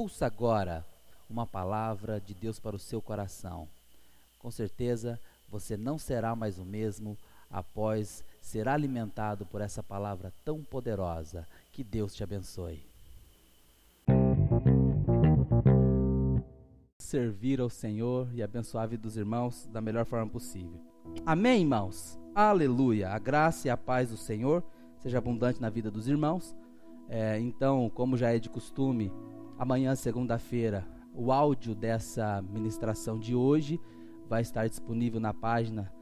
Ouça agora uma palavra de Deus para o seu coração. Com certeza você não será mais o mesmo após ser alimentado por essa palavra tão poderosa. Que Deus te abençoe. Servir ao Senhor e abençoar a vida dos irmãos da melhor forma possível. Amém, irmãos? Aleluia! A graça e a paz do Senhor seja abundante na vida dos irmãos. É, então, como já é de costume, amanhã, segunda-feira, o áudio dessa ministração de hoje vai estar disponível na página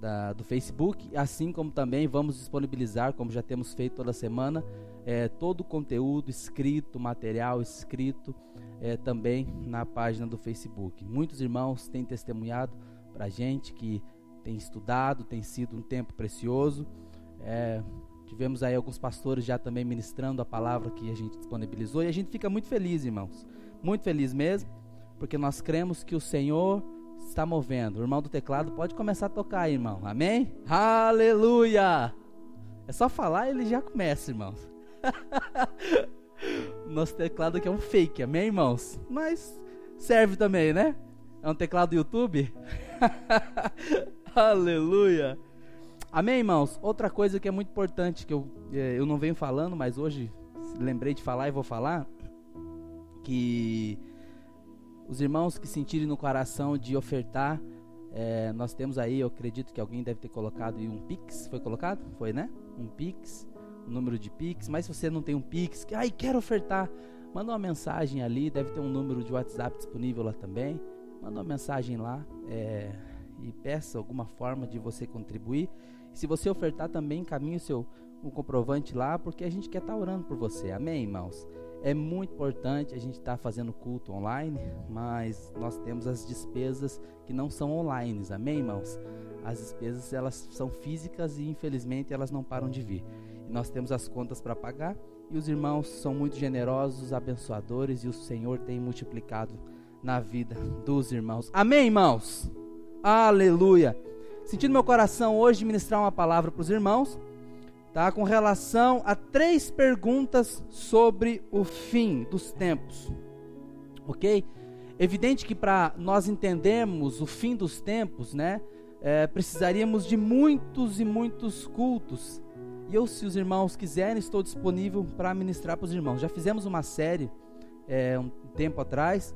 da, do Facebook, assim como também vamos disponibilizar, como já temos feito toda semana, é, todo o conteúdo escrito, material escrito, é, também na página do Facebook. Muitos irmãos têm testemunhado para a gente que tem estudado, tem sido um tempo precioso. É, tivemos aí alguns pastores já também ministrando a palavra que a gente disponibilizou e a gente fica muito feliz, irmãos. Muito feliz mesmo, porque nós cremos que o Senhor está movendo. O irmão do teclado pode começar a tocar, irmão. Amém? Aleluia! É só falar ele já começa, irmãos. Nosso teclado aqui é um fake, amém, irmãos? Mas serve também, né? É um teclado do YouTube? Aleluia! Amém, irmãos? Outra coisa que é muito importante, que eu, é, eu não venho falando, mas hoje lembrei de falar e vou falar, que os irmãos que sentirem no coração de ofertar, é, nós temos aí, eu acredito que alguém deve ter colocado aí um Pix, foi colocado? Foi, né? Um Pix, um número de Pix, mas se você não tem um Pix, que, ai, quero ofertar, manda uma mensagem ali, deve ter um número de WhatsApp disponível lá também, manda uma mensagem lá, é, e peça alguma forma de você contribuir. Se você ofertar também, encaminhe o seu um comprovante lá, porque a gente quer estar tá orando por você. Amém, irmãos? É muito importante a gente estar tá fazendo culto online, mas nós temos as despesas que não são online, amém, irmãos? As despesas elas são físicas e infelizmente elas não param de vir. E nós temos as contas para pagar e os irmãos são muito generosos, abençoadores e o Senhor tem multiplicado na vida dos irmãos. Amém, irmãos? Aleluia. Sentindo meu coração hoje ministrar uma palavra para os irmãos, tá? Com relação a três perguntas sobre o fim dos tempos. OK? Evidente que para nós entendermos o fim dos tempos, né, é, precisaríamos de muitos e muitos cultos. E eu, se os irmãos quiserem, estou disponível para ministrar para os irmãos. Já fizemos uma série é, um tempo atrás,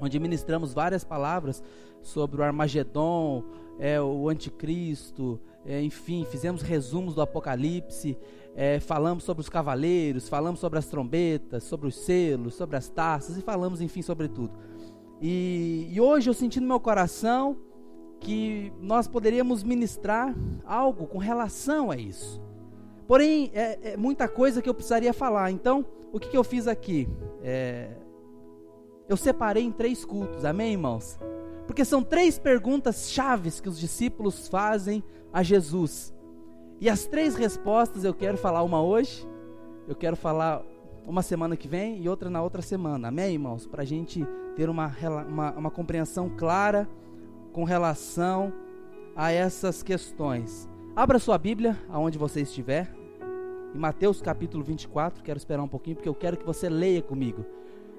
onde ministramos várias palavras sobre o Armagedon, é, o Anticristo, é, enfim, fizemos resumos do Apocalipse, é, falamos sobre os cavaleiros, falamos sobre as trombetas, sobre os selos, sobre as taças e falamos, enfim, sobre tudo. E, e hoje eu senti no meu coração que nós poderíamos ministrar algo com relação a isso. Porém, é, é muita coisa que eu precisaria falar. Então, o que, que eu fiz aqui? É, eu separei em três cultos, amém, irmãos? Porque são três perguntas chaves que os discípulos fazem a Jesus. E as três respostas eu quero falar uma hoje, eu quero falar uma semana que vem e outra na outra semana. Amém, irmãos? Para a gente ter uma, uma, uma compreensão clara com relação a essas questões. Abra sua Bíblia, aonde você estiver, em Mateus capítulo 24. Quero esperar um pouquinho, porque eu quero que você leia comigo.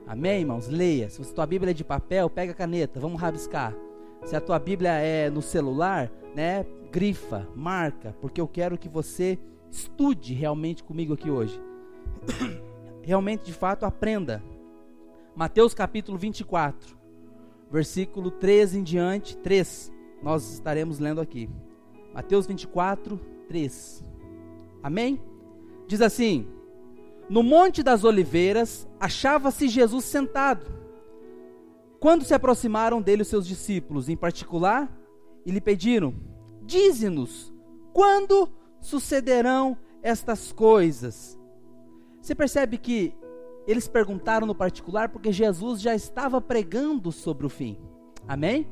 Amém, irmãos? Leia. Se a tua Bíblia é de papel, pega a caneta, vamos rabiscar. Se a tua Bíblia é no celular, né, grifa, marca, porque eu quero que você estude realmente comigo aqui hoje. realmente, de fato, aprenda. Mateus capítulo 24, versículo 13 em diante, 3. Nós estaremos lendo aqui. Mateus 24, 3. Amém? Diz assim: no Monte das Oliveiras, achava-se Jesus sentado. Quando se aproximaram dele os seus discípulos, em particular, e lhe pediram: Dize-nos, quando sucederão estas coisas? Você percebe que eles perguntaram no particular porque Jesus já estava pregando sobre o fim. Amém?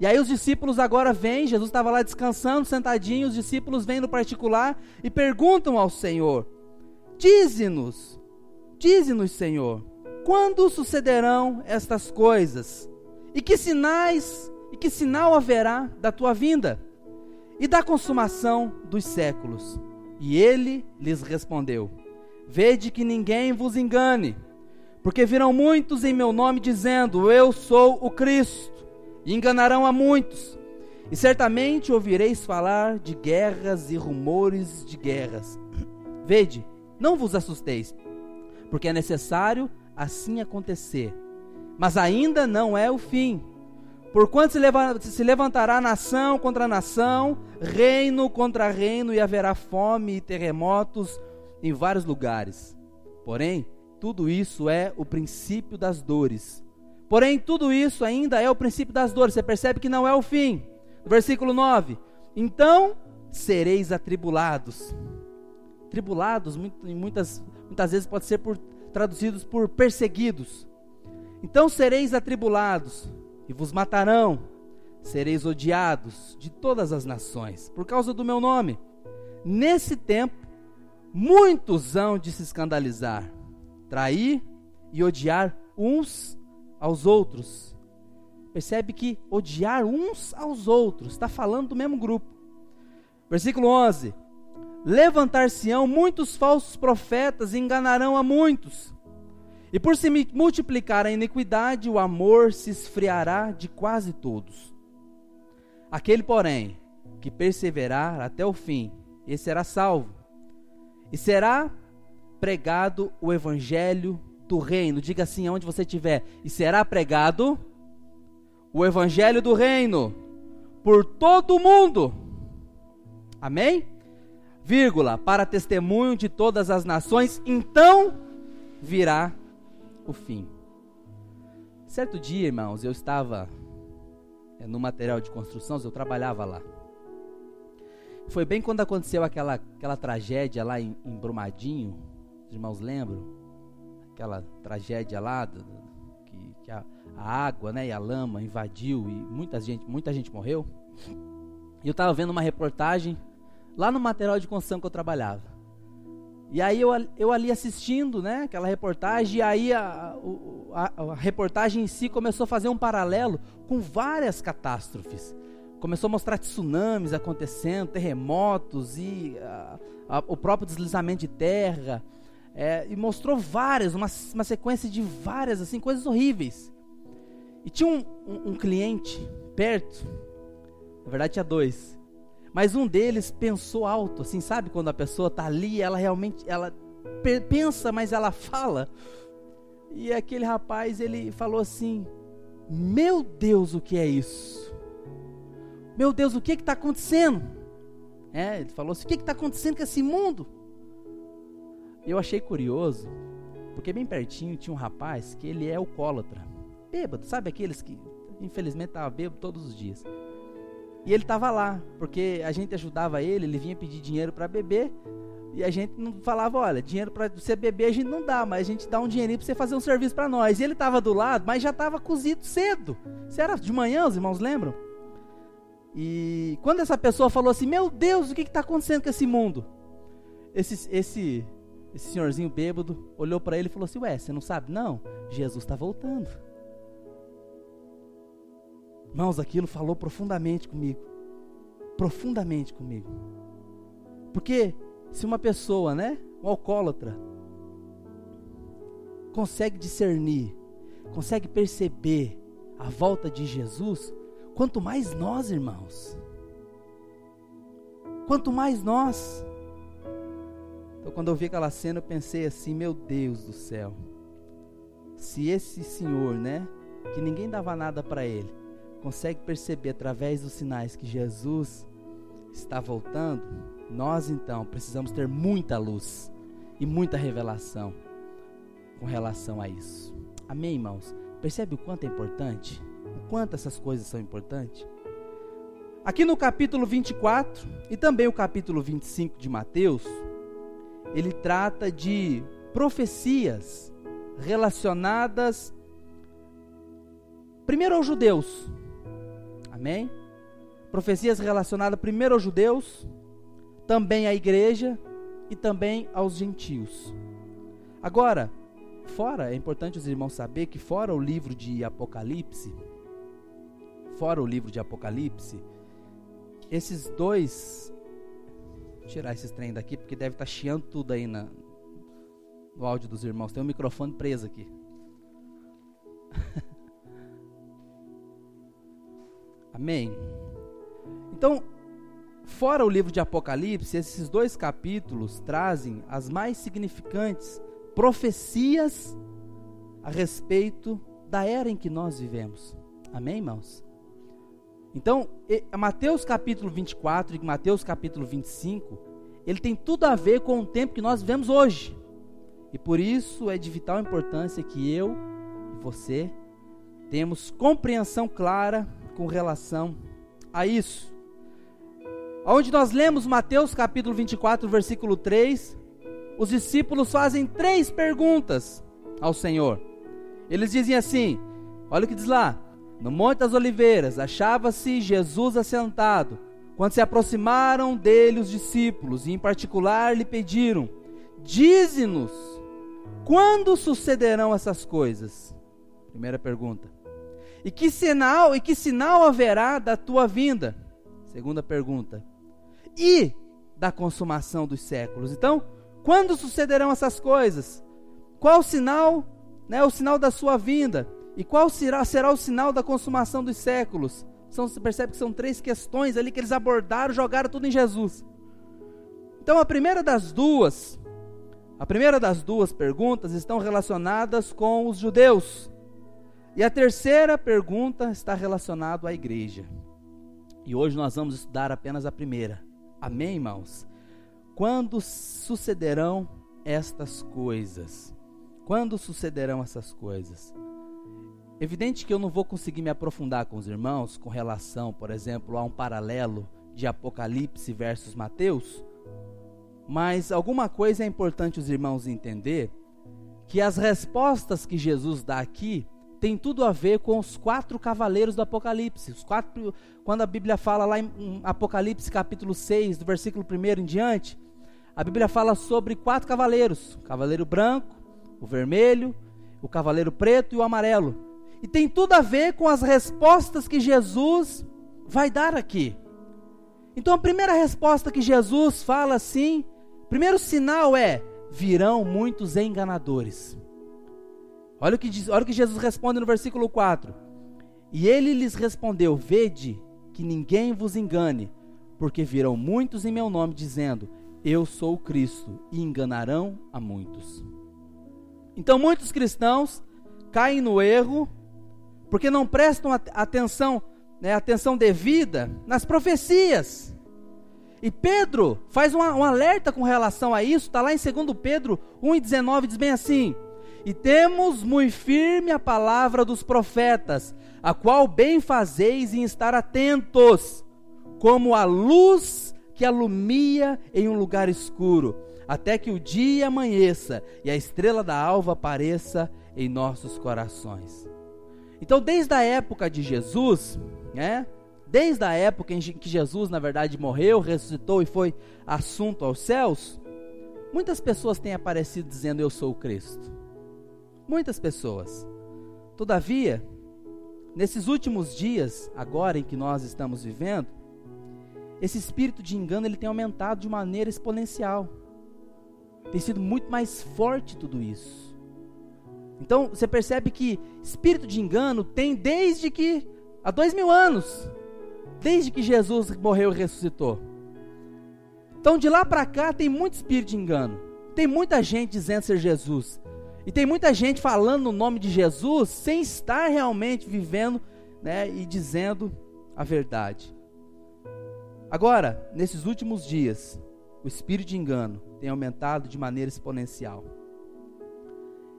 E aí os discípulos agora vêm, Jesus estava lá descansando, sentadinho, os discípulos vêm no particular e perguntam ao Senhor: Dize-nos, dize-nos, Senhor, quando sucederão estas coisas? E que sinais, e que sinal haverá da tua vinda e da consumação dos séculos? E ele lhes respondeu: Vede que ninguém vos engane, Porque virão muitos em meu nome dizendo: Eu sou o Cristo, e enganarão a muitos. E certamente ouvireis falar de guerras e rumores de guerras. Vede, não vos assusteis, porque é necessário assim acontecer. Mas ainda não é o fim. Porquanto se levantará nação contra nação, reino contra reino, e haverá fome e terremotos em vários lugares. Porém, tudo isso é o princípio das dores. Porém, tudo isso ainda é o princípio das dores. Você percebe que não é o fim. Versículo 9: Então sereis atribulados. Tribulados, muitas, muitas vezes pode ser por, traduzidos por perseguidos. Então sereis atribulados e vos matarão. Sereis odiados de todas as nações por causa do meu nome. Nesse tempo, muitos hão de se escandalizar, trair e odiar uns aos outros. Percebe que odiar uns aos outros, está falando do mesmo grupo. Versículo 11: Levantar-se-ão muitos falsos profetas e enganarão a muitos. E por se multiplicar a iniquidade, o amor se esfriará de quase todos. Aquele, porém, que perseverar até o fim, esse será salvo. E será pregado o evangelho do reino. Diga assim aonde você estiver. E será pregado o evangelho do reino por todo o mundo. Amém? Vírgula, para testemunho de todas as nações, então virá o fim. Certo dia, irmãos, eu estava é, no material de construção, eu trabalhava lá. Foi bem quando aconteceu aquela, aquela tragédia lá em, em Brumadinho, os irmãos lembram? Aquela tragédia lá, do, que, que a, a, água né, e a lama invadiu e muita gente, muita gente morreu. E eu estava vendo uma reportagem lá no material de construção que eu trabalhava. E aí eu, eu ali assistindo, né, aquela reportagem, e aí a, a, a, reportagem em si começou a fazer um paralelo com várias catástrofes. Começou a mostrar tsunamis acontecendo, terremotos e a, o próprio deslizamento de terra. É, e mostrou várias, uma, uma sequência de várias, assim, coisas horríveis. E tinha um, um, um cliente perto, na verdade tinha dois, mas um deles pensou alto, assim, sabe quando a pessoa está ali, ela realmente, ela pensa, mas ela fala. E aquele rapaz, ele falou assim: Meu Deus, o que é isso? Meu Deus, o que está acontecendo? É, ele falou assim: O que está acontecendo com esse mundo? Eu achei curioso, porque bem pertinho tinha um rapaz que ele é alcoólatra, bêbado, sabe aqueles que infelizmente estava bêbado todos os dias. E ele estava lá, porque a gente ajudava ele, ele vinha pedir dinheiro para beber, e a gente não falava, olha, dinheiro para você beber a gente não dá, mas a gente dá um dinheirinho para você fazer um serviço para nós. E ele estava do lado, mas já estava cozido cedo. Isso era de manhã, os irmãos lembram? E quando essa pessoa falou assim, meu Deus, o que está acontecendo com esse mundo? Esse, esse, esse senhorzinho bêbado olhou para ele e falou assim, ué, você não sabe? Não, Jesus está voltando. Irmãos, aquilo falou profundamente comigo. Profundamente comigo. Porque se uma pessoa, né, um alcoólatra, consegue discernir, consegue perceber a volta de Jesus, quanto mais nós, irmãos. Quanto mais nós. Então, quando eu vi aquela cena, eu pensei assim: meu Deus do céu. Se esse senhor, né, que ninguém dava nada para ele, consegue perceber através dos sinais que Jesus está voltando, nós então precisamos ter muita luz e muita revelação com relação a isso. Amém, irmãos? Percebe o quanto é importante? O quanto essas coisas são importantes? Aqui no capítulo 24 e também o capítulo 25 de Mateus, ele trata de profecias relacionadas primeiro aos judeus, Amém? Profecias relacionadas primeiro aos judeus, também à igreja e também aos gentios. Agora, fora, é importante os irmãos saber que fora o livro de Apocalipse, fora o livro de Apocalipse, esses dois vou tirar esses trem daqui porque deve estar tá chiando tudo aí na, no áudio dos irmãos. Tem um microfone preso aqui. Amém? Então, fora o livro de Apocalipse, esses dois capítulos trazem as mais significantes profecias a respeito da era em que nós vivemos. Amém, irmãos? Então, Mateus capítulo 24 e Mateus capítulo 25, ele tem tudo a ver com o tempo que nós vivemos hoje. E por isso é de vital importância que eu e você temos compreensão clara com relação a isso. Onde nós lemos Mateus capítulo 24, versículo 3, os discípulos fazem três perguntas ao Senhor. Eles dizem assim: olha o que diz lá, no Monte das Oliveiras achava-se Jesus assentado. Quando se aproximaram dele os discípulos, e em particular lhe pediram: Dize-nos, quando sucederão essas coisas? Primeira pergunta. E que sinal, e que sinal haverá da tua vinda? Segunda pergunta. E da consumação dos séculos. Então, quando sucederão essas coisas? Qual sinal, né, o sinal da sua vinda? E qual será, será o sinal da consumação dos séculos? São, você percebe que são três questões ali que eles abordaram, jogaram tudo em Jesus. Então, a primeira das duas, a primeira das duas perguntas estão relacionadas com os judeus. E a terceira pergunta está relacionada à igreja. E hoje nós vamos estudar apenas a primeira. Amém, irmãos? Quando sucederão estas coisas? Quando sucederão essas coisas? Evidente que eu não vou conseguir me aprofundar com os irmãos com relação, por exemplo, a um paralelo de Apocalipse versus Mateus, mas alguma coisa é importante os irmãos entender que as respostas que Jesus dá aqui tem tudo a ver com os quatro cavaleiros do Apocalipse. Os quatro, quando a Bíblia fala lá em Apocalipse capítulo 6, do versículo 1 em diante, a Bíblia fala sobre quatro cavaleiros: o cavaleiro branco, o vermelho, o cavaleiro preto e o amarelo. E tem tudo a ver com as respostas que Jesus vai dar aqui. Então a primeira resposta que Jesus fala assim, primeiro sinal é: virão muitos enganadores. Olha o que, diz, olha o que Jesus responde no versículo 4. E ele lhes respondeu: Vede que ninguém vos engane, porque virão muitos em meu nome, dizendo: Eu sou o Cristo, e enganarão a muitos. Então, muitos cristãos caem no erro, porque não prestam atenção, né, atenção devida nas profecias. E Pedro faz um, um alerta com relação a isso, está lá em 2 Pedro 1,19, diz bem assim e temos muito firme a palavra dos profetas, a qual bem fazeis em estar atentos, como a luz que alumia em um lugar escuro, até que o dia amanheça e a estrela da alva apareça em nossos corações. Então, desde a época de Jesus, né? Desde a época em que Jesus, na verdade, morreu, ressuscitou e foi assunto aos céus, muitas pessoas têm aparecido dizendo: Eu sou o Cristo. Muitas pessoas. Todavia, nesses últimos dias, agora em que nós estamos vivendo, esse espírito de engano ele tem aumentado de maneira exponencial. Tem sido muito mais forte tudo isso. Então você percebe que espírito de engano tem desde que há dois mil anos, desde que Jesus morreu e ressuscitou. Então de lá para cá tem muito espírito de engano. Tem muita gente dizendo ser Jesus, e tem muita gente falando no nome de Jesus sem estar realmente vivendo né, e dizendo a verdade. Agora, nesses últimos dias, o espírito de engano tem aumentado de maneira exponencial.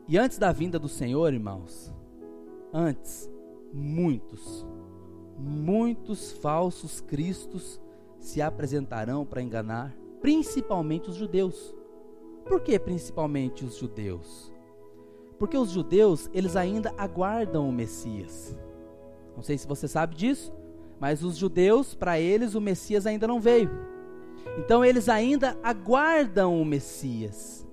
E antes da vinda do Senhor, irmãos, antes, muitos, muitos falsos cristos se apresentarão para enganar, principalmente os judeus. Por que principalmente os judeus? Porque os judeus, eles ainda aguardam o Messias. Não sei se você sabe disso, mas os judeus, para eles, o Messias ainda não veio. Então eles ainda aguardam o Messias.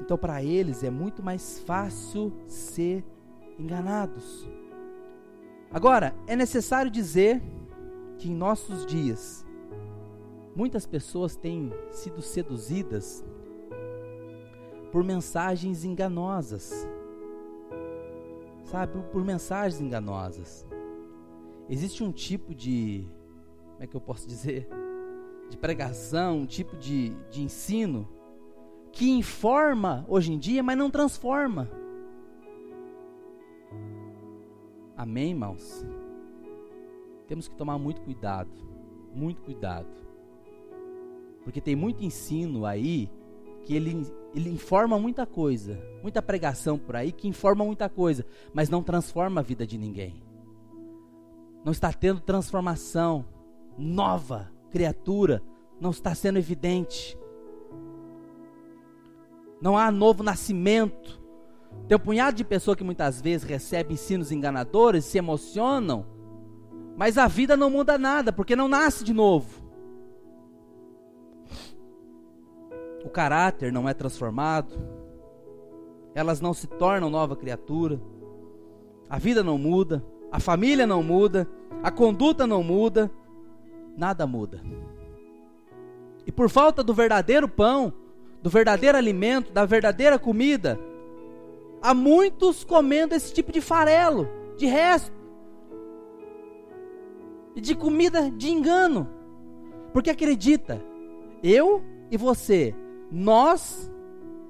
Então para eles é muito mais fácil ser enganados. Agora, é necessário dizer que em nossos dias muitas pessoas têm sido seduzidas por mensagens enganosas. Sabe, por mensagens enganosas. Existe um tipo de. Como é que eu posso dizer? De pregação, um tipo de, de ensino que informa hoje em dia, mas não transforma. Amém, irmãos? Temos que tomar muito cuidado, muito cuidado. Porque tem muito ensino aí que ele, ele informa muita coisa, muita pregação por aí que informa muita coisa, mas não transforma a vida de ninguém. Não está tendo transformação, nova criatura, não está sendo evidente. Não há novo nascimento. Tem um punhado de pessoas que muitas vezes recebem ensinos enganadores, se emocionam, mas a vida não muda nada, porque não nasce de novo. O caráter não é transformado, elas não se tornam nova criatura, a vida não muda, a família não muda, a conduta não muda, nada muda. E por falta do verdadeiro pão, do verdadeiro alimento, da verdadeira comida, há muitos comendo esse tipo de farelo, de resto, e de comida de engano, porque acredita, eu e você nós,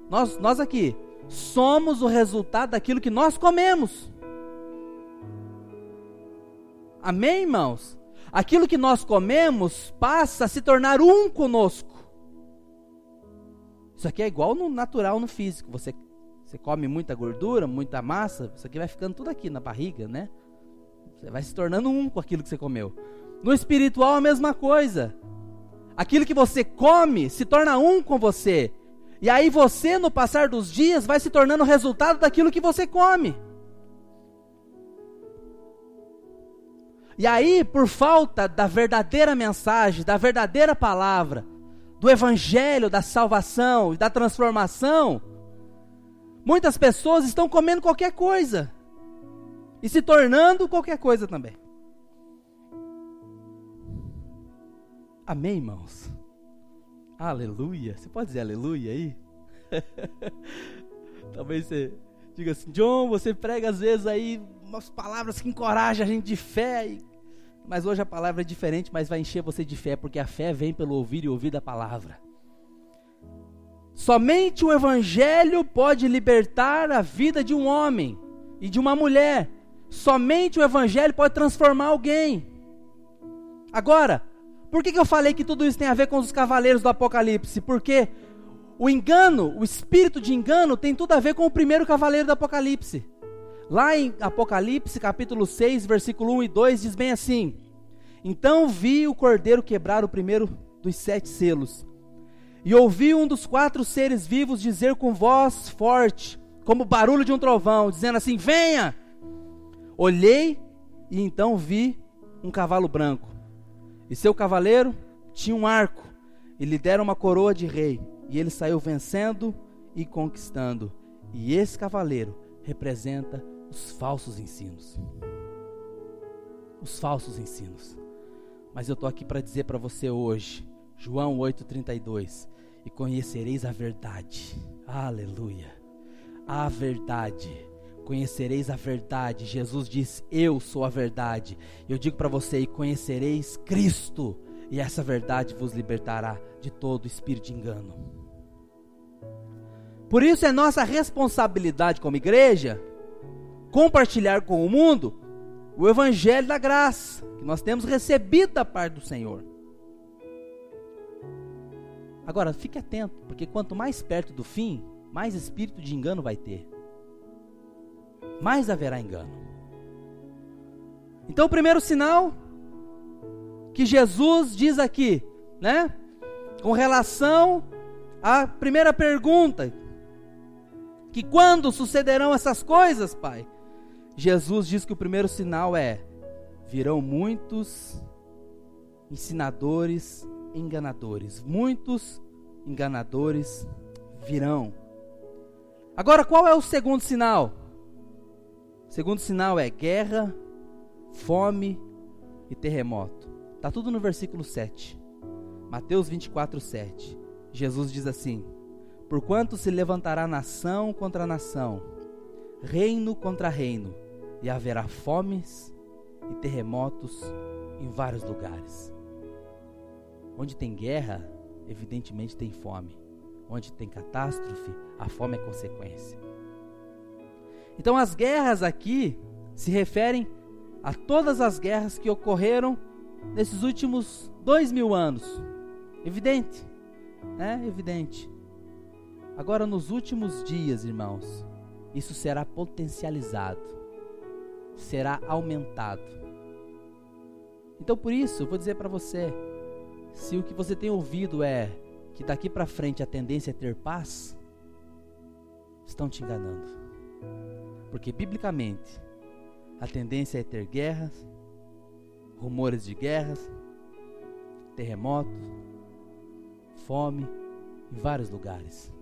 nós, nós aqui, somos o resultado daquilo que nós comemos. Amém, irmãos? Aquilo que nós comemos passa a se tornar um conosco. Isso aqui é igual no natural, no físico. Você, você come muita gordura, muita massa, isso aqui vai ficando tudo aqui na barriga, né? Você vai se tornando um com aquilo que você comeu. No espiritual, a mesma coisa. Aquilo que você come se torna um com você. E aí você, no passar dos dias, vai se tornando resultado daquilo que você come. E aí, por falta da verdadeira mensagem, da verdadeira palavra, do evangelho, da salvação e da transformação, muitas pessoas estão comendo qualquer coisa e se tornando qualquer coisa também. Amém, irmãos? Aleluia. Você pode dizer aleluia aí? Talvez você diga assim, John, você prega às vezes aí umas palavras que encorajam a gente de fé. E... Mas hoje a palavra é diferente, mas vai encher você de fé, porque a fé vem pelo ouvir e ouvir da palavra. Somente o Evangelho pode libertar a vida de um homem e de uma mulher. Somente o Evangelho pode transformar alguém. Agora, por que, que eu falei que tudo isso tem a ver com os cavaleiros do Apocalipse? Porque o engano, o espírito de engano, tem tudo a ver com o primeiro cavaleiro do Apocalipse. Lá em Apocalipse, capítulo 6, versículo 1 e 2, diz bem assim: Então vi o cordeiro quebrar o primeiro dos sete selos. E ouvi um dos quatro seres vivos dizer com voz forte, como o barulho de um trovão, dizendo assim: Venha! Olhei e então vi um cavalo branco. E seu cavaleiro tinha um arco, e lhe deram uma coroa de rei, e ele saiu vencendo e conquistando. E esse cavaleiro representa os falsos ensinos. Os falsos ensinos. Mas eu estou aqui para dizer para você hoje, João 8,32: E conhecereis a verdade. Aleluia. A verdade conhecereis a verdade. Jesus diz: Eu sou a verdade. Eu digo para você: e conhecereis Cristo, e essa verdade vos libertará de todo espírito de engano. Por isso é nossa responsabilidade como igreja compartilhar com o mundo o evangelho da graça que nós temos recebido da parte do Senhor. Agora, fique atento, porque quanto mais perto do fim, mais espírito de engano vai ter mais haverá engano. Então, o primeiro sinal que Jesus diz aqui, né? Com relação à primeira pergunta, que quando sucederão essas coisas, Pai? Jesus diz que o primeiro sinal é: virão muitos ensinadores enganadores. Muitos enganadores virão. Agora, qual é o segundo sinal? Segundo sinal é guerra, fome e terremoto. Está tudo no versículo 7. Mateus 24, 7. Jesus diz assim: Porquanto se levantará nação contra nação, reino contra reino, e haverá fomes e terremotos em vários lugares. Onde tem guerra, evidentemente tem fome. Onde tem catástrofe, a fome é consequência. Então as guerras aqui se referem a todas as guerras que ocorreram nesses últimos dois mil anos. Evidente, né? Evidente. Agora, nos últimos dias, irmãos, isso será potencializado, será aumentado. Então, por isso, eu vou dizer para você: se o que você tem ouvido é que daqui para frente a tendência é ter paz, estão te enganando. Porque, biblicamente, a tendência é ter guerras, rumores de guerras, terremotos, fome em vários lugares.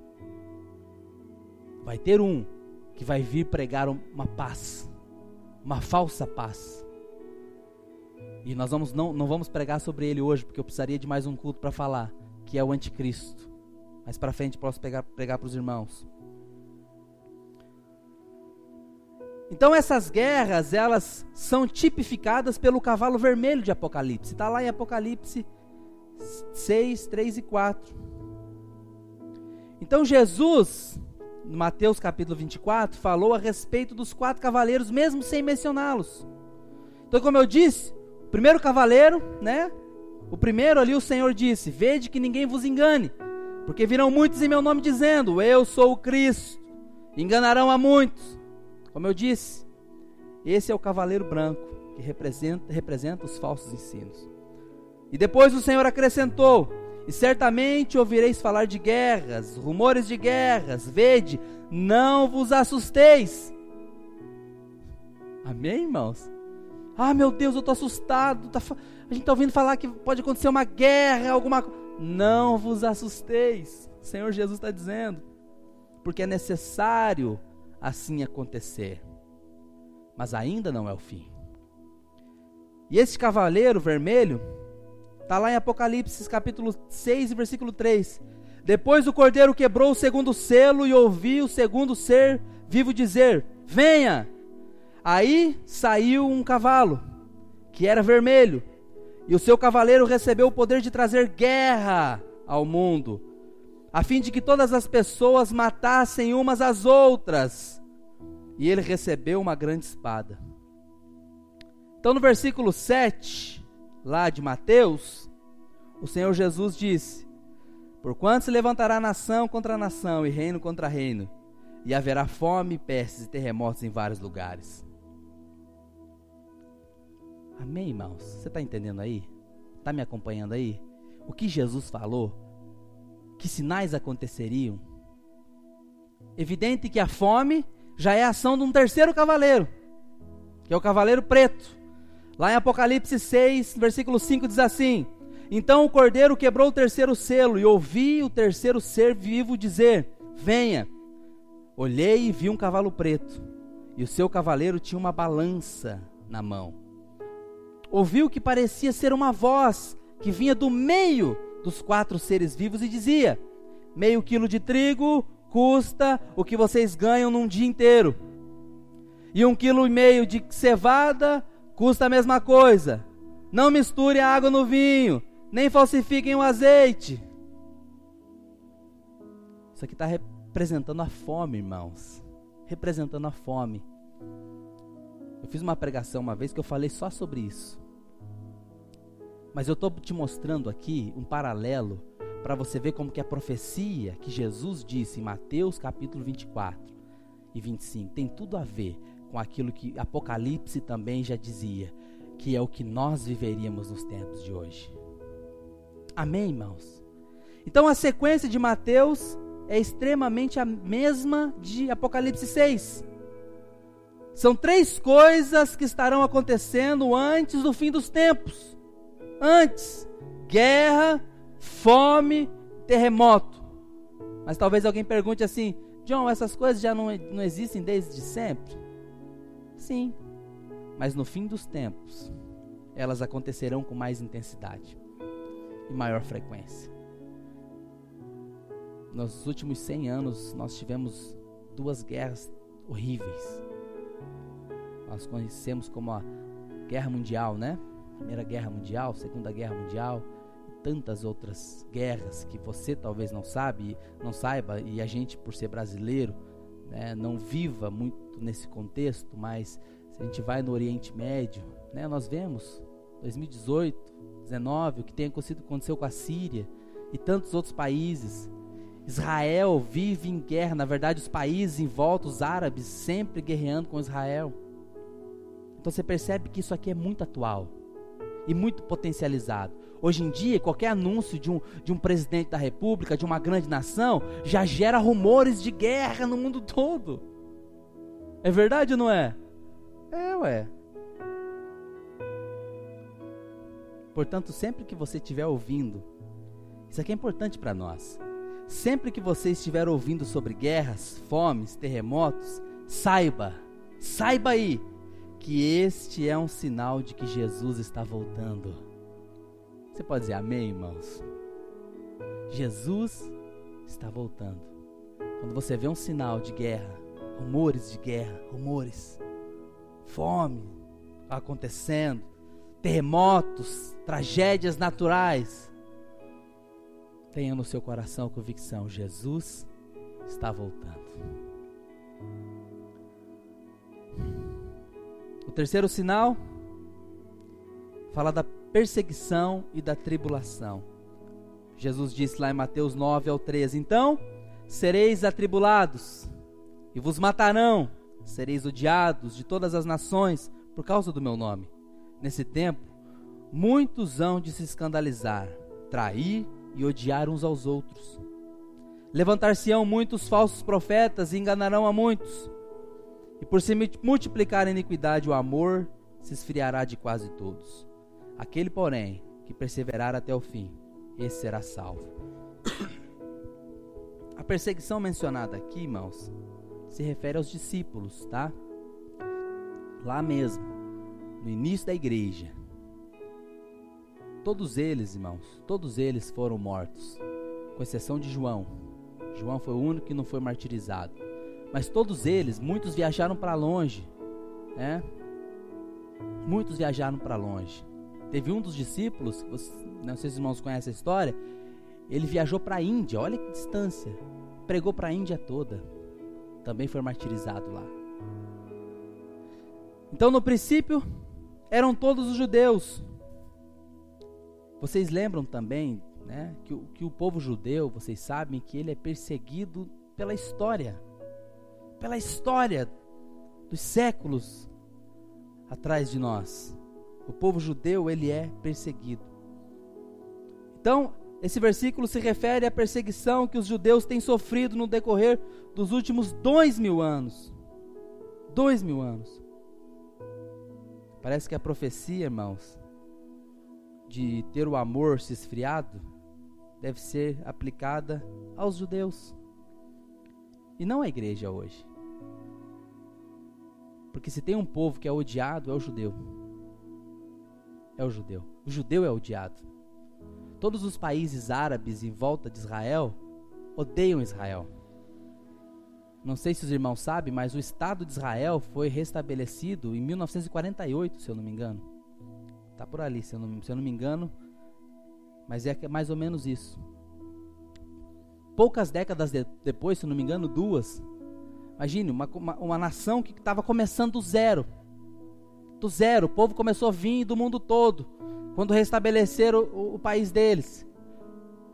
Vai ter um que vai vir pregar uma paz, uma falsa paz. E nós vamos não, não vamos pregar sobre ele hoje, porque eu precisaria de mais um culto para falar, que é o anticristo. Mais para frente posso pegar, pregar para os irmãos. Então essas guerras, elas são tipificadas pelo cavalo vermelho de Apocalipse. Está lá em Apocalipse 6, 3 e 4. Então Jesus, no Mateus capítulo 24, falou a respeito dos quatro cavaleiros, mesmo sem mencioná-los. Então, como eu disse, o primeiro cavaleiro, né? O primeiro ali o Senhor disse: Vede que ninguém vos engane, porque virão muitos em meu nome dizendo: Eu sou o Cristo. Enganarão a muitos. Como eu disse, esse é o cavaleiro branco que representa, representa os falsos ensinos. E depois o Senhor acrescentou: E certamente ouvireis falar de guerras, rumores de guerras. Vede, não vos assusteis. Amém, irmãos? Ah, meu Deus, eu estou assustado. Tá, a gente está ouvindo falar que pode acontecer uma guerra, alguma coisa. Não vos assusteis. O Senhor Jesus está dizendo. Porque é necessário assim acontecer. Mas ainda não é o fim. E esse cavaleiro vermelho Está lá em Apocalipse capítulo 6, versículo 3. Depois o cordeiro quebrou o segundo selo e ouviu o segundo ser vivo dizer: Venha! Aí saiu um cavalo, que era vermelho, e o seu cavaleiro recebeu o poder de trazer guerra ao mundo, a fim de que todas as pessoas matassem umas às outras. E ele recebeu uma grande espada. Então no versículo 7, lá de Mateus, o Senhor Jesus disse: Porquanto se levantará nação contra nação e reino contra reino, e haverá fome, pestes e terremotos em vários lugares. Amém, irmãos? Você está entendendo aí? Está me acompanhando aí? O que Jesus falou? Que sinais aconteceriam? Evidente que a fome já é ação de um terceiro cavaleiro, que é o cavaleiro preto. Lá em Apocalipse 6, versículo 5 diz assim: Então o cordeiro quebrou o terceiro selo e ouvi o terceiro ser vivo dizer: Venha. Olhei e vi um cavalo preto, e o seu cavaleiro tinha uma balança na mão. Ouvi o que parecia ser uma voz que vinha do meio dos quatro seres vivos e dizia: Meio quilo de trigo custa o que vocês ganham num dia inteiro, e um quilo e meio de cevada custa a mesma coisa. Não misture a água no vinho, nem falsifiquem o azeite. Isso aqui está representando a fome, irmãos. Representando a fome. Eu fiz uma pregação uma vez que eu falei só sobre isso. Mas eu estou te mostrando aqui um paralelo para você ver como que a profecia que Jesus disse em Mateus capítulo 24 e 25 tem tudo a ver com aquilo que Apocalipse também já dizia, que é o que nós viveríamos nos tempos de hoje. Amém, irmãos? Então a sequência de Mateus é extremamente a mesma de Apocalipse 6. São três coisas que estarão acontecendo antes do fim dos tempos. Antes, guerra, fome, terremoto. Mas talvez alguém pergunte assim: John, essas coisas já não, não existem desde sempre? Sim, mas no fim dos tempos, elas acontecerão com mais intensidade e maior frequência. nos últimos 100 anos nós tivemos duas guerras horríveis. Nós conhecemos como a Guerra Mundial, né? Primeira Guerra Mundial, Segunda Guerra Mundial, tantas outras guerras que você talvez não sabe, não saiba, e a gente por ser brasileiro, né, não viva muito nesse contexto, mas se a gente vai no Oriente Médio, né, nós vemos 2018, 19, o que tem acontecido com a Síria e tantos outros países. Israel vive em guerra, na verdade, os países em volta, os árabes, sempre guerreando com Israel. Então você percebe que isso aqui é muito atual e muito potencializado. Hoje em dia, qualquer anúncio de um, de um presidente da república, de uma grande nação, já gera rumores de guerra no mundo todo. É verdade ou não é? É, ué. Portanto, sempre que você estiver ouvindo, isso aqui é importante para nós. Sempre que você estiver ouvindo sobre guerras, fomes, terremotos, saiba, saiba aí, que este é um sinal de que Jesus está voltando. Você pode dizer amém, irmãos? Jesus está voltando. Quando você vê um sinal de guerra, rumores de guerra, rumores, fome acontecendo, terremotos, tragédias naturais, tenha no seu coração a convicção: Jesus está voltando. O terceiro sinal fala da perseguição e da tribulação. Jesus disse lá em Mateus 9 ao 13: Então sereis atribulados e vos matarão, sereis odiados de todas as nações por causa do meu nome. Nesse tempo, muitos hão de se escandalizar, trair e odiar uns aos outros. Levantar-se-ão muitos falsos profetas e enganarão a muitos. E por se multiplicar a iniquidade, o amor se esfriará de quase todos. Aquele, porém, que perseverar até o fim, esse será salvo. A perseguição mencionada aqui, irmãos, se refere aos discípulos, tá? Lá mesmo, no início da igreja. Todos eles, irmãos, todos eles foram mortos, com exceção de João. João foi o único que não foi martirizado. Mas todos eles, muitos viajaram para longe, né? Muitos viajaram para longe. Teve um dos discípulos, não sei se os irmãos conhecem a história, ele viajou para a Índia, olha que distância. Pregou para a Índia toda. Também foi martirizado lá. Então, no princípio, eram todos os judeus, vocês lembram também né, que, que o povo judeu, vocês sabem que ele é perseguido pela história, pela história dos séculos atrás de nós. O povo judeu ele é perseguido. Então, esse versículo se refere à perseguição que os judeus têm sofrido no decorrer dos últimos dois mil anos. Dois mil anos. Parece que a profecia, irmãos, de ter o amor se esfriado deve ser aplicada aos judeus e não à igreja hoje. Porque se tem um povo que é odiado, é o judeu. É o judeu. O judeu é odiado. Todos os países árabes em volta de Israel odeiam Israel. Não sei se os irmãos sabem, mas o Estado de Israel foi restabelecido em 1948, se eu não me engano. Tá por ali, se eu não, se eu não me engano. Mas é mais ou menos isso. Poucas décadas de, depois, se eu não me engano, duas. Imagine, uma, uma, uma nação que estava começando do zero. Do zero. O povo começou a vir do mundo todo. Quando restabeleceram o, o país deles.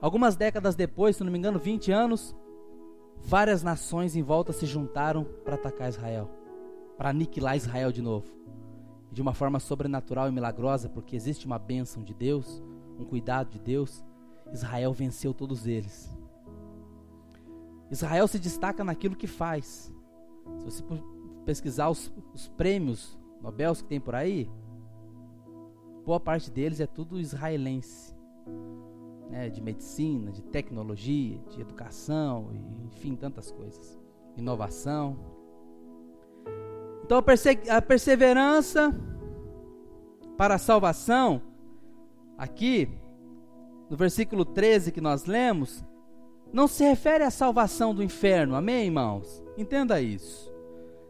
Algumas décadas depois, se não me engano, 20 anos, várias nações em volta se juntaram para atacar Israel, para aniquilar Israel de novo de uma forma sobrenatural e milagrosa, porque existe uma bênção de Deus, um cuidado de Deus, Israel venceu todos eles. Israel se destaca naquilo que faz. Se você pesquisar os, os prêmios Nobel que tem por aí, boa parte deles é tudo israelense. Né, de medicina, de tecnologia, de educação, enfim, tantas coisas. Inovação. Então a, perse a perseverança para a salvação, aqui, no versículo 13 que nós lemos, não se refere à salvação do inferno, amém, irmãos? Entenda isso.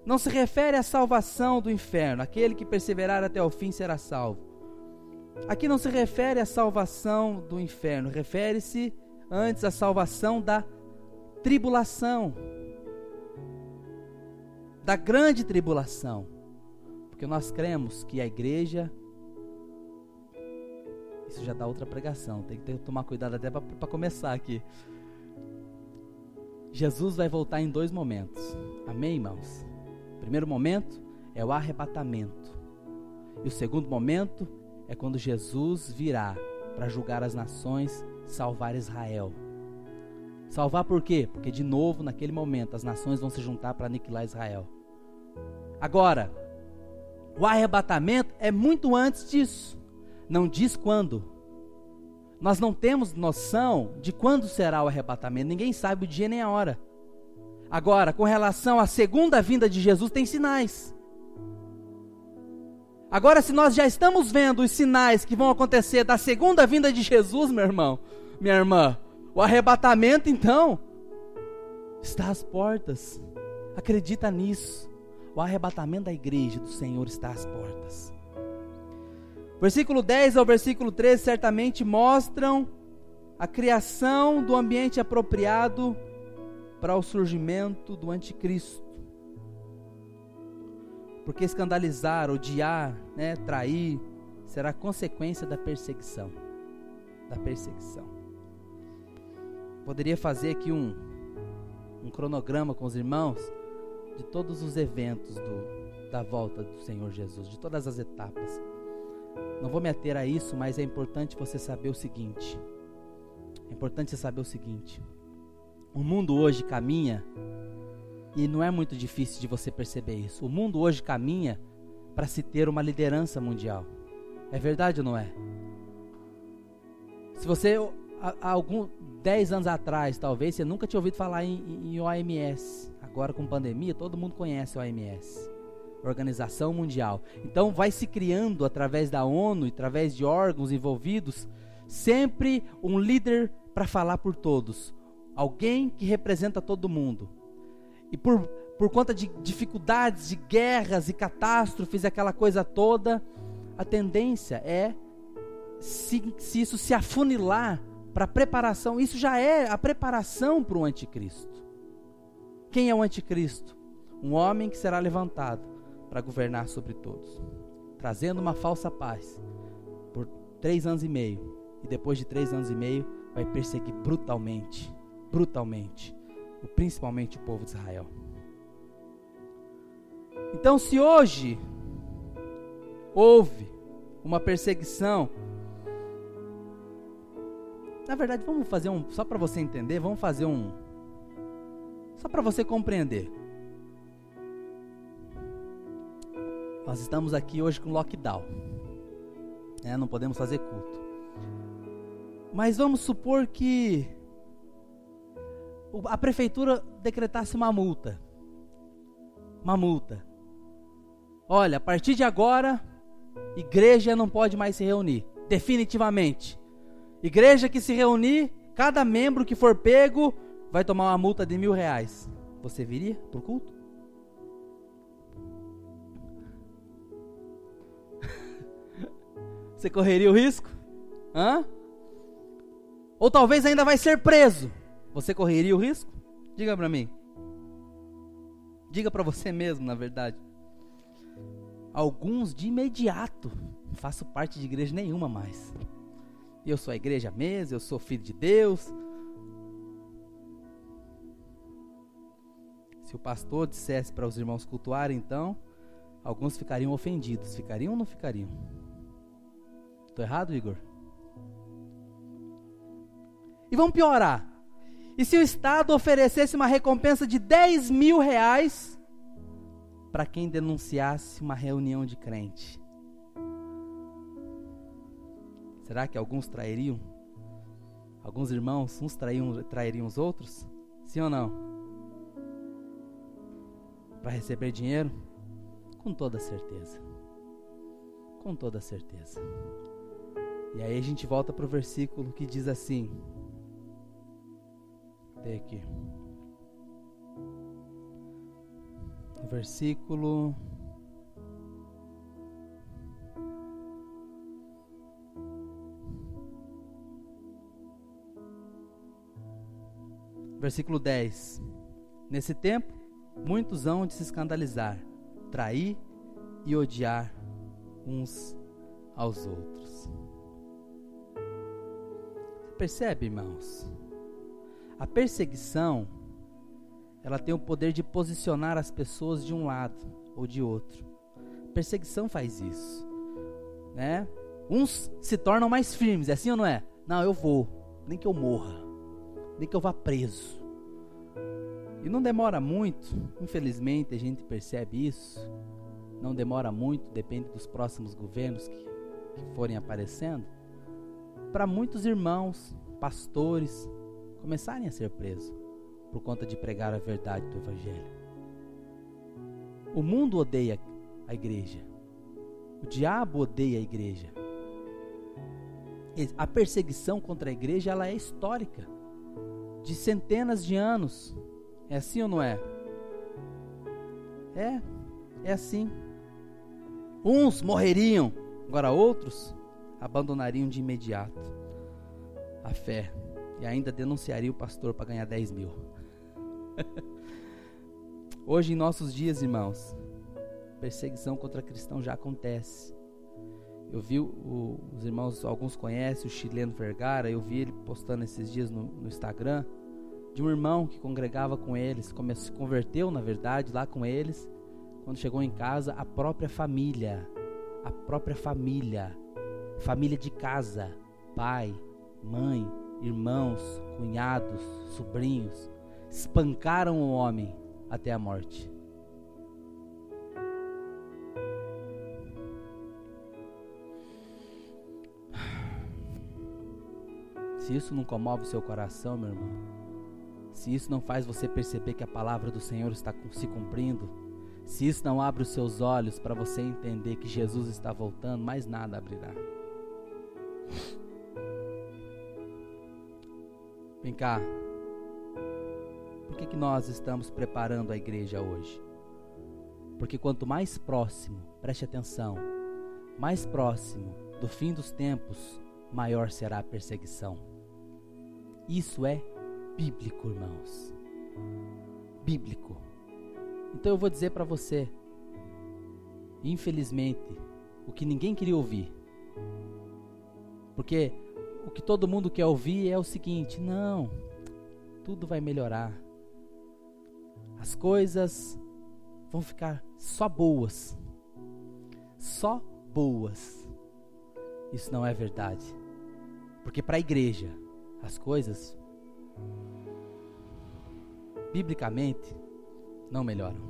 Não se refere à salvação do inferno, aquele que perseverar até o fim será salvo. Aqui não se refere à salvação do inferno, refere-se antes à salvação da tribulação, da grande tribulação. Porque nós cremos que a igreja. Isso já dá outra pregação, tem que tomar cuidado até para começar aqui. Jesus vai voltar em dois momentos. Amém, irmãos? O primeiro momento é o arrebatamento. E o segundo momento é quando Jesus virá para julgar as nações, salvar Israel. Salvar por quê? Porque de novo, naquele momento, as nações vão se juntar para aniquilar Israel. Agora, o arrebatamento é muito antes disso. Não diz quando. Nós não temos noção de quando será o arrebatamento. Ninguém sabe o dia nem a hora. Agora, com relação à segunda vinda de Jesus, tem sinais. Agora, se nós já estamos vendo os sinais que vão acontecer da segunda vinda de Jesus, meu irmão, minha irmã, o arrebatamento, então, está às portas. Acredita nisso. O arrebatamento da igreja do Senhor está às portas. Versículo 10 ao versículo 13 certamente mostram a criação do ambiente apropriado para o surgimento do anticristo. Porque escandalizar, odiar, né, trair, será consequência da perseguição. Da perseguição. Poderia fazer aqui um, um cronograma com os irmãos de todos os eventos do, da volta do Senhor Jesus, de todas as etapas. Não vou me ater a isso, mas é importante você saber o seguinte. É importante você saber o seguinte. O mundo hoje caminha, e não é muito difícil de você perceber isso. O mundo hoje caminha para se ter uma liderança mundial. É verdade ou não é? Se você, há, algum 10 anos atrás, talvez, você nunca tinha ouvido falar em, em OMS. Agora, com pandemia, todo mundo conhece o OMS. Organização Mundial. Então, vai se criando, através da ONU, através de órgãos envolvidos, sempre um líder para falar por todos alguém que representa todo mundo. E por, por conta de dificuldades, de guerras e catástrofes, aquela coisa toda, a tendência é, se, se isso se afunilar para preparação, isso já é a preparação para o anticristo. Quem é o anticristo? Um homem que será levantado para governar sobre todos, trazendo uma falsa paz por três anos e meio. E depois de três anos e meio, vai perseguir brutalmente brutalmente, principalmente o povo de Israel. Então, se hoje houve uma perseguição, na verdade, vamos fazer um, só para você entender, vamos fazer um, só para você compreender. Nós estamos aqui hoje com lockdown, né? não podemos fazer culto. Mas vamos supor que a prefeitura decretasse uma multa. Uma multa. Olha, a partir de agora, igreja não pode mais se reunir. Definitivamente. Igreja que se reunir, cada membro que for pego vai tomar uma multa de mil reais. Você viria pro culto? Você correria o risco? Hã? Ou talvez ainda vai ser preso. Você correria o risco? Diga para mim. Diga para você mesmo, na verdade. Alguns de imediato. Não faço parte de igreja nenhuma mais. Eu sou a igreja mesmo, eu sou filho de Deus. Se o pastor dissesse para os irmãos cultuarem, então, alguns ficariam ofendidos. Ficariam ou não ficariam? Estou errado, Igor? E vamos piorar. E se o Estado oferecesse uma recompensa de 10 mil reais para quem denunciasse uma reunião de crente? Será que alguns trairiam? Alguns irmãos, uns trairiam, trairiam os outros? Sim ou não? Para receber dinheiro? Com toda certeza. Com toda certeza. E aí a gente volta para o versículo que diz assim: Tem aqui. O versículo Versículo 10. Nesse tempo, muitos hão de se escandalizar, trair e odiar uns aos outros. Percebe, irmãos? A perseguição, ela tem o poder de posicionar as pessoas de um lado ou de outro. A perseguição faz isso, né? Uns se tornam mais firmes, é assim ou não é? Não, eu vou, nem que eu morra nem que eu vá preso. E não demora muito, infelizmente a gente percebe isso. Não demora muito, depende dos próximos governos que, que forem aparecendo. Para muitos irmãos, pastores, começarem a ser presos por conta de pregar a verdade do Evangelho. O mundo odeia a igreja. O diabo odeia a igreja. A perseguição contra a igreja ela é histórica de centenas de anos. É assim ou não é? É, é assim. Uns morreriam, agora outros abandonariam de imediato a fé e ainda denunciaria o pastor para ganhar 10 mil. Hoje, em nossos dias, irmãos, perseguição contra cristão já acontece. Eu vi o, os irmãos, alguns conhecem o chileno Vergara, eu vi ele postando esses dias no, no Instagram de um irmão que congregava com eles, se converteu, na verdade, lá com eles. Quando chegou em casa, a própria família, a própria família, família de casa, pai, mãe, irmãos, cunhados, sobrinhos, espancaram o homem até a morte. Se isso não comove o seu coração, meu irmão, se isso não faz você perceber que a palavra do Senhor está se cumprindo, se isso não abre os seus olhos para você entender que Jesus está voltando, mais nada abrirá. Vem cá. Por que, que nós estamos preparando a igreja hoje? Porque quanto mais próximo, preste atenção, mais próximo do fim dos tempos, maior será a perseguição. Isso é bíblico, irmãos. Bíblico. Então eu vou dizer para você, infelizmente, o que ninguém queria ouvir. Porque o que todo mundo quer ouvir é o seguinte: não, tudo vai melhorar. As coisas vão ficar só boas. Só boas. Isso não é verdade. Porque para a igreja, as coisas, biblicamente, não melhoram.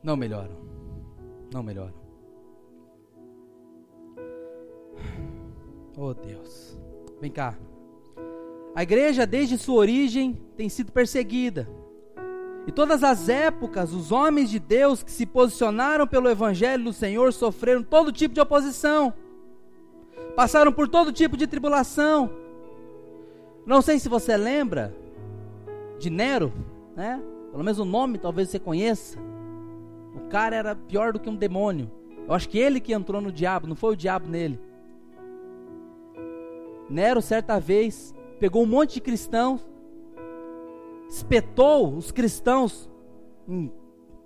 Não melhoram. Não melhoram. Oh Deus. Vem cá. A igreja, desde sua origem, tem sido perseguida. E todas as épocas, os homens de Deus que se posicionaram pelo Evangelho do Senhor sofreram todo tipo de oposição, passaram por todo tipo de tribulação, não sei se você lembra de Nero, né? Pelo menos o nome talvez você conheça. O cara era pior do que um demônio. Eu acho que ele que entrou no diabo, não foi o diabo nele. Nero, certa vez, pegou um monte de cristãos, espetou os cristãos em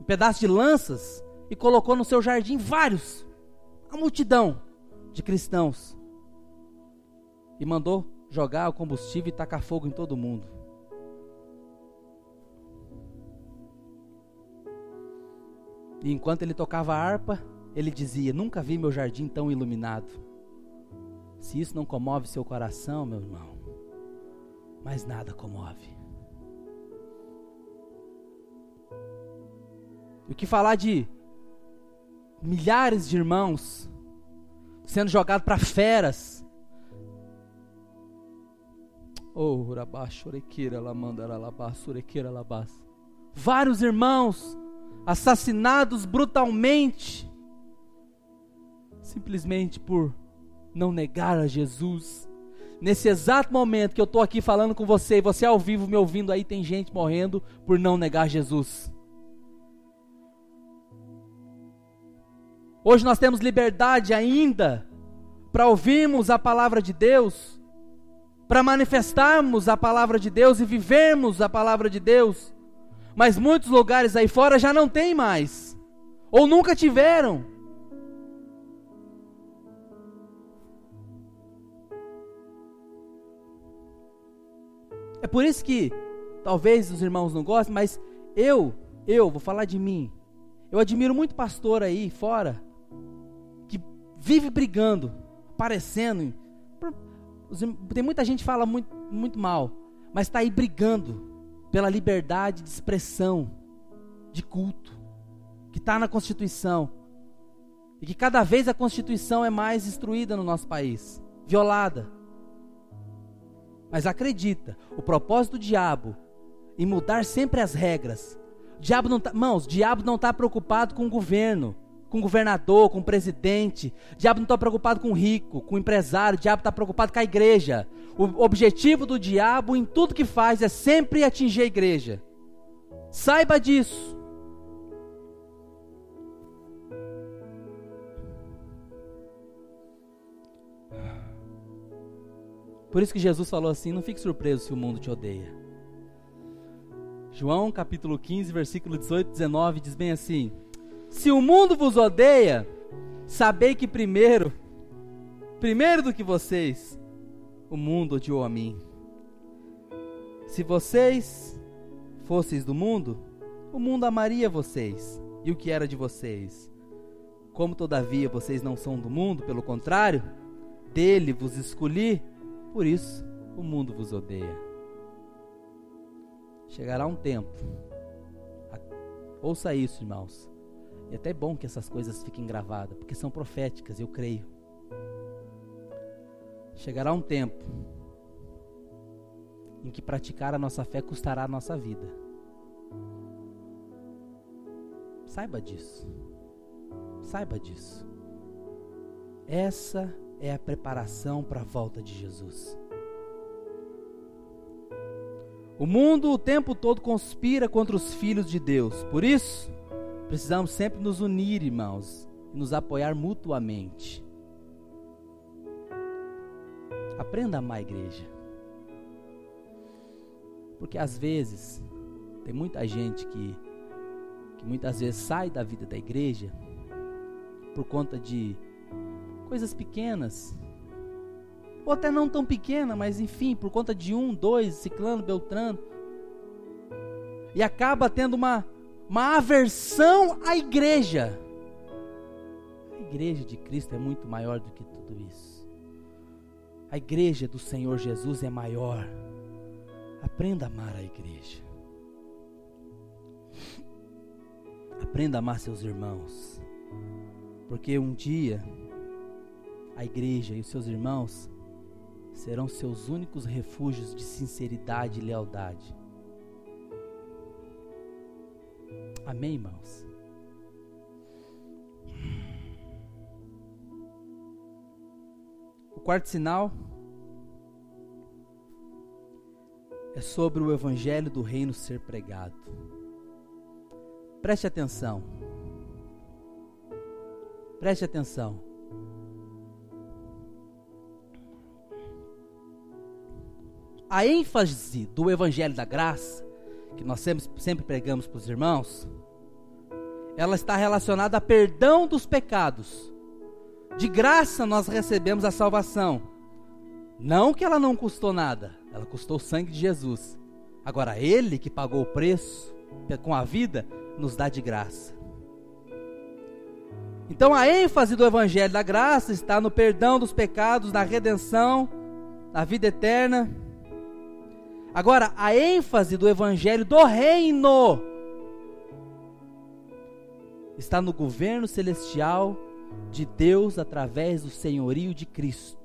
um pedaço de lanças e colocou no seu jardim vários, a multidão de cristãos. E mandou jogar o combustível e tacar fogo em todo mundo. E enquanto ele tocava a harpa, ele dizia: Nunca vi meu jardim tão iluminado. Se isso não comove seu coração, meu irmão, mais nada comove. E o que falar de milhares de irmãos sendo jogados para feras, Oh, Vários irmãos assassinados brutalmente, simplesmente por não negar a Jesus, nesse exato momento que eu estou aqui falando com você, e você ao vivo me ouvindo aí, tem gente morrendo por não negar Jesus. Hoje nós temos liberdade ainda para ouvirmos a palavra de Deus, para manifestarmos a palavra de Deus e vivermos a palavra de Deus. Mas muitos lugares aí fora já não tem mais, ou nunca tiveram. Por isso que talvez os irmãos não gostem, mas eu, eu vou falar de mim. Eu admiro muito pastor aí fora que vive brigando, aparecendo. Tem muita gente que fala muito, muito mal, mas está aí brigando pela liberdade de expressão, de culto, que está na Constituição. E que cada vez a Constituição é mais destruída no nosso país, violada. Mas acredita, o propósito do diabo em mudar sempre as regras. Diabo não tá, mãos, o diabo não está preocupado com o governo, com o governador, com o presidente. O diabo não está preocupado com o rico, com o empresário. O diabo está preocupado com a igreja. O objetivo do diabo em tudo que faz é sempre atingir a igreja. Saiba disso. Por isso que Jesus falou assim: não fique surpreso se o mundo te odeia. João capítulo 15, versículo 18 e 19 diz bem assim: Se o mundo vos odeia, sabei que primeiro, primeiro do que vocês, o mundo odiou a mim. Se vocês fosseis do mundo, o mundo amaria vocês e o que era de vocês. Como todavia vocês não são do mundo, pelo contrário, dele vos escolhi por isso o mundo vos odeia. Chegará um tempo, ouça isso, irmãos. E é até bom que essas coisas fiquem gravadas, porque são proféticas, eu creio. Chegará um tempo em que praticar a nossa fé custará a nossa vida. Saiba disso. Saiba disso. Essa é a preparação para a volta de Jesus. O mundo o tempo todo conspira contra os filhos de Deus. Por isso, precisamos sempre nos unir, irmãos, e nos apoiar mutuamente. Aprenda a amar a igreja. Porque às vezes tem muita gente que que muitas vezes sai da vida da igreja por conta de coisas pequenas, ou até não tão pequena, mas enfim, por conta de um, dois, ciclano, beltrano, e acaba tendo uma, uma aversão à igreja. A igreja de Cristo é muito maior do que tudo isso. A igreja do Senhor Jesus é maior. Aprenda a amar a igreja. Aprenda a amar seus irmãos. Porque um dia a igreja e os seus irmãos serão seus únicos refúgios de sinceridade e lealdade. Amém, irmãos? O quarto sinal é sobre o evangelho do reino ser pregado. Preste atenção. Preste atenção. A ênfase do Evangelho da Graça, que nós sempre, sempre pregamos para os irmãos, ela está relacionada a perdão dos pecados. De graça nós recebemos a salvação. Não que ela não custou nada, ela custou o sangue de Jesus. Agora, Ele que pagou o preço com a vida, nos dá de graça. Então, a ênfase do Evangelho da Graça está no perdão dos pecados, na redenção, na vida eterna Agora, a ênfase do evangelho do reino está no governo celestial de Deus através do senhorio de Cristo.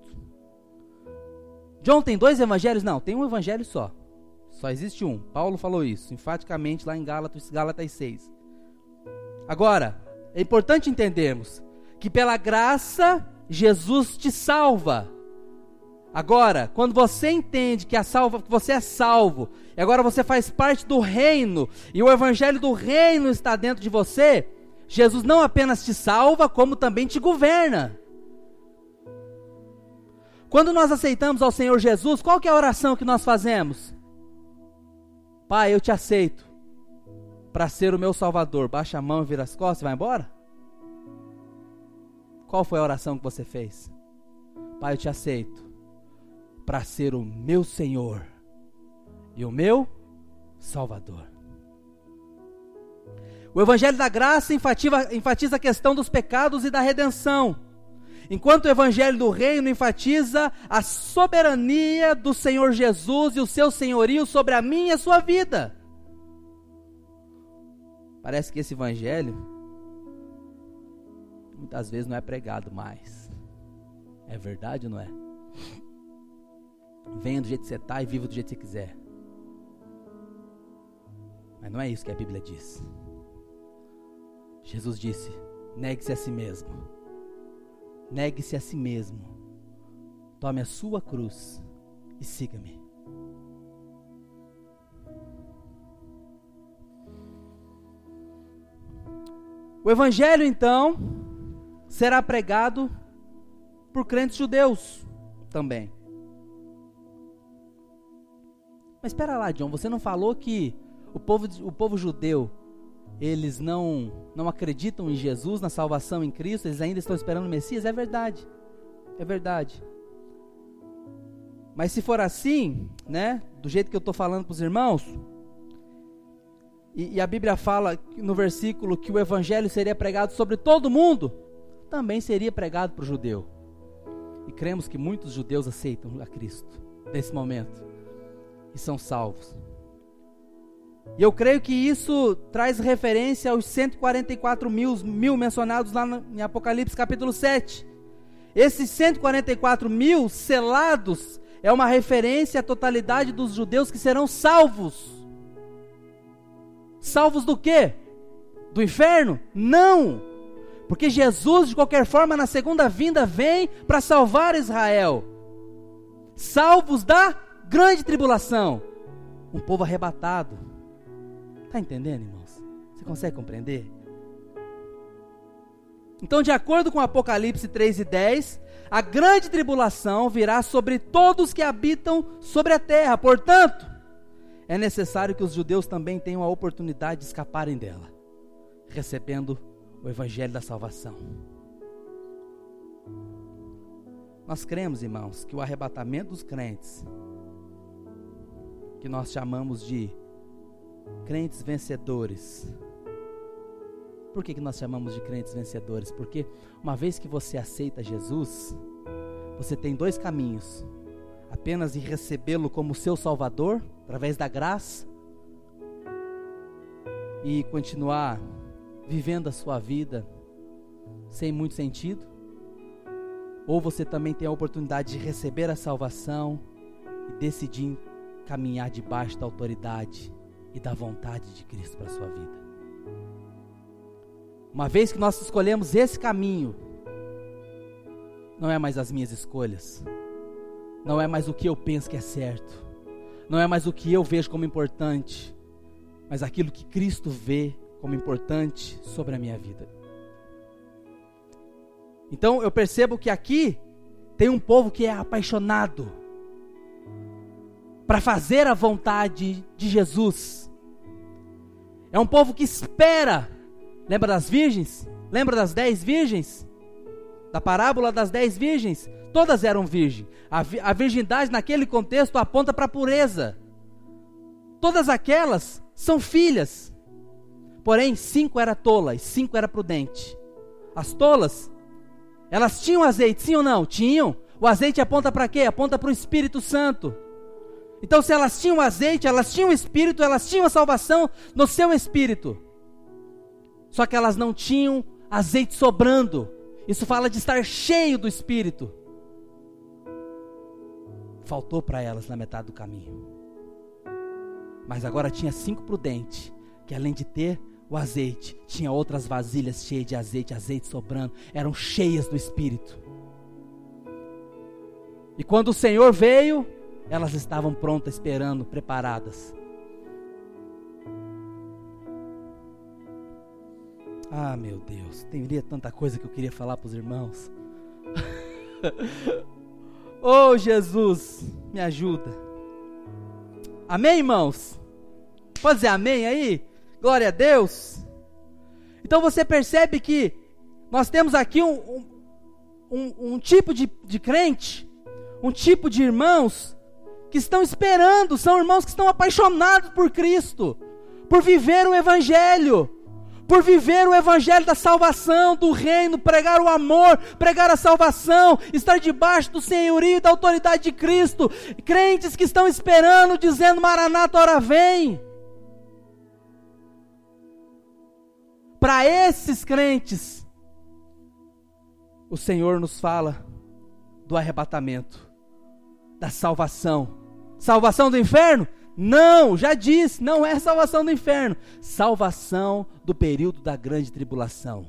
John tem dois evangelhos? Não, tem um evangelho só. Só existe um. Paulo falou isso enfaticamente lá em Gálatas, Gálatas 6. Agora, é importante entendermos que pela graça Jesus te salva. Agora, quando você entende que, salva, que você é salvo, e agora você faz parte do reino, e o evangelho do reino está dentro de você, Jesus não apenas te salva, como também te governa. Quando nós aceitamos ao Senhor Jesus, qual que é a oração que nós fazemos? Pai, eu te aceito para ser o meu salvador. Baixa a mão, vira as costas e vai embora? Qual foi a oração que você fez? Pai, eu te aceito para ser o meu Senhor e o meu Salvador. O Evangelho da Graça enfatiza, enfatiza a questão dos pecados e da redenção, enquanto o Evangelho do Reino enfatiza a soberania do Senhor Jesus e o seu senhorio sobre a minha e a sua vida. Parece que esse Evangelho muitas vezes não é pregado mais. É verdade ou não é? Venha do jeito que você está e viva do jeito que você quiser. Mas não é isso que a Bíblia diz. Jesus disse: negue-se a si mesmo. Negue-se a si mesmo. Tome a sua cruz e siga-me. O Evangelho, então, será pregado por crentes judeus também. Mas espera lá, John, você não falou que o povo, o povo judeu, eles não, não acreditam em Jesus, na salvação em Cristo, eles ainda estão esperando o Messias? É verdade, é verdade. Mas se for assim, né, do jeito que eu estou falando para os irmãos, e, e a Bíblia fala no versículo que o Evangelho seria pregado sobre todo mundo, também seria pregado para o judeu. E cremos que muitos judeus aceitam a Cristo nesse momento e são salvos. E eu creio que isso traz referência aos 144 mil, mil mencionados lá no, em Apocalipse capítulo 7. Esses 144 mil selados é uma referência à totalidade dos judeus que serão salvos. Salvos do quê? Do inferno? Não! Porque Jesus, de qualquer forma, na segunda vinda, vem para salvar Israel. Salvos da grande tribulação, um povo arrebatado. Está entendendo, irmãos? Você consegue compreender? Então, de acordo com Apocalipse 3 e 10, a grande tribulação virá sobre todos que habitam sobre a terra. Portanto, é necessário que os judeus também tenham a oportunidade de escaparem dela, recebendo o evangelho da salvação. Nós cremos, irmãos, que o arrebatamento dos crentes que nós chamamos de crentes vencedores. Por que, que nós chamamos de crentes vencedores? Porque uma vez que você aceita Jesus, você tem dois caminhos: apenas de recebê-lo como seu Salvador, através da graça, e continuar vivendo a sua vida sem muito sentido, ou você também tem a oportunidade de receber a salvação e decidir caminhar debaixo da autoridade e da vontade de Cristo para a sua vida. Uma vez que nós escolhemos esse caminho, não é mais as minhas escolhas, não é mais o que eu penso que é certo, não é mais o que eu vejo como importante, mas aquilo que Cristo vê como importante sobre a minha vida. Então eu percebo que aqui tem um povo que é apaixonado para fazer a vontade de Jesus. É um povo que espera. Lembra das virgens? Lembra das dez virgens? Da parábola das dez virgens? Todas eram virgens. A, a virgindade naquele contexto aponta para a pureza. Todas aquelas são filhas. Porém, cinco era tola e cinco era prudente. As tolas, elas tinham azeite, sim ou não? Tinham. O azeite aponta para quê? Aponta para o Espírito Santo. Então, se elas tinham azeite, elas tinham espírito, elas tinham a salvação no seu espírito. Só que elas não tinham azeite sobrando. Isso fala de estar cheio do espírito. Faltou para elas na metade do caminho. Mas agora tinha cinco prudentes, que além de ter o azeite, tinha outras vasilhas cheias de azeite, azeite sobrando, eram cheias do espírito. E quando o Senhor veio, elas estavam prontas, esperando, preparadas. Ah, meu Deus, teria tanta coisa que eu queria falar para os irmãos. oh, Jesus, me ajuda. Amém, irmãos? Pode dizer amém aí? Glória a Deus. Então você percebe que nós temos aqui um, um, um, um tipo de, de crente, um tipo de irmãos que estão esperando, são irmãos que estão apaixonados por Cristo, por viver o Evangelho, por viver o Evangelho da salvação, do reino, pregar o amor, pregar a salvação, estar debaixo do senhorio e da autoridade de Cristo, crentes que estão esperando, dizendo: Maranata, hora vem. Para esses crentes, o Senhor nos fala do arrebatamento, da salvação. Salvação do inferno? Não, já disse, não é salvação do inferno, salvação do período da grande tribulação.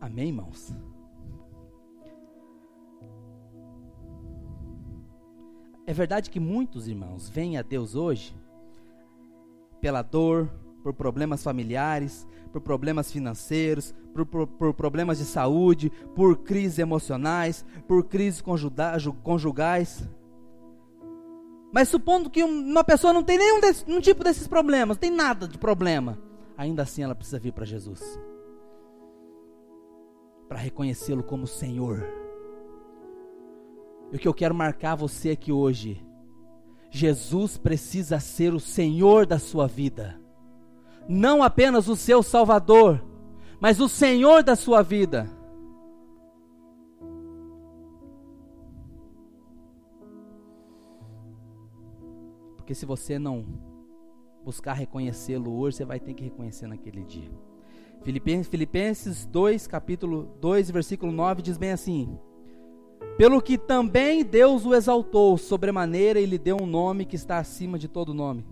Amém, irmãos? É verdade que muitos irmãos vêm a Deus hoje pela dor, por problemas familiares, por problemas financeiros, por, por, por problemas de saúde, por crises emocionais, por crises conjugais. Mas supondo que uma pessoa não tem nenhum desse, um tipo desses problemas, não tem nada de problema, ainda assim ela precisa vir para Jesus para reconhecê-lo como Senhor. E o que eu quero marcar você aqui hoje Jesus precisa ser o Senhor da sua vida. Não apenas o seu Salvador, mas o Senhor da sua vida. Porque se você não buscar reconhecê-lo hoje, você vai ter que reconhecer naquele dia. Filipenses, Filipenses 2, capítulo 2, versículo 9 diz bem assim: pelo que também Deus o exaltou sobremaneira e lhe deu um nome que está acima de todo nome.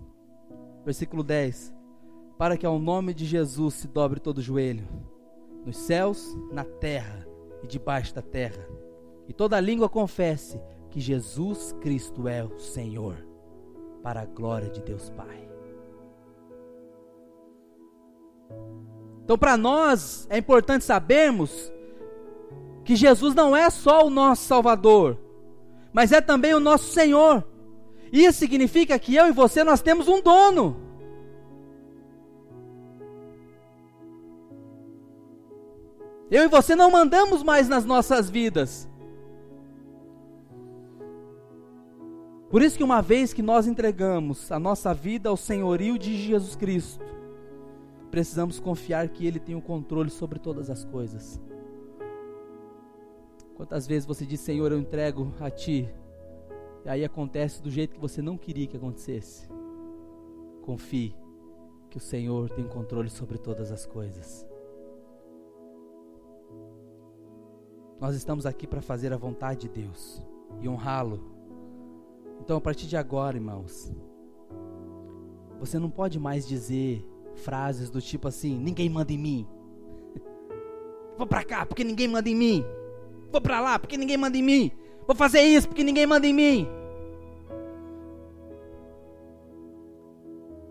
Versículo 10. Para que ao nome de Jesus se dobre todo joelho, nos céus, na terra e debaixo da terra, e toda língua confesse que Jesus Cristo é o Senhor, para a glória de Deus Pai. Então, para nós é importante sabermos que Jesus não é só o nosso Salvador, mas é também o nosso Senhor. Isso significa que eu e você nós temos um dono. Eu e você não mandamos mais nas nossas vidas. Por isso que uma vez que nós entregamos a nossa vida ao senhorio de Jesus Cristo, precisamos confiar que ele tem o controle sobre todas as coisas. Quantas vezes você diz, Senhor, eu entrego a Ti, e aí acontece do jeito que você não queria que acontecesse. Confie que o Senhor tem controle sobre todas as coisas. Nós estamos aqui para fazer a vontade de Deus e honrá-lo. Então, a partir de agora, irmãos, você não pode mais dizer frases do tipo assim: ninguém manda em mim. Vou para cá porque ninguém manda em mim. Vou para lá porque ninguém manda em mim. Vou fazer isso porque ninguém manda em mim.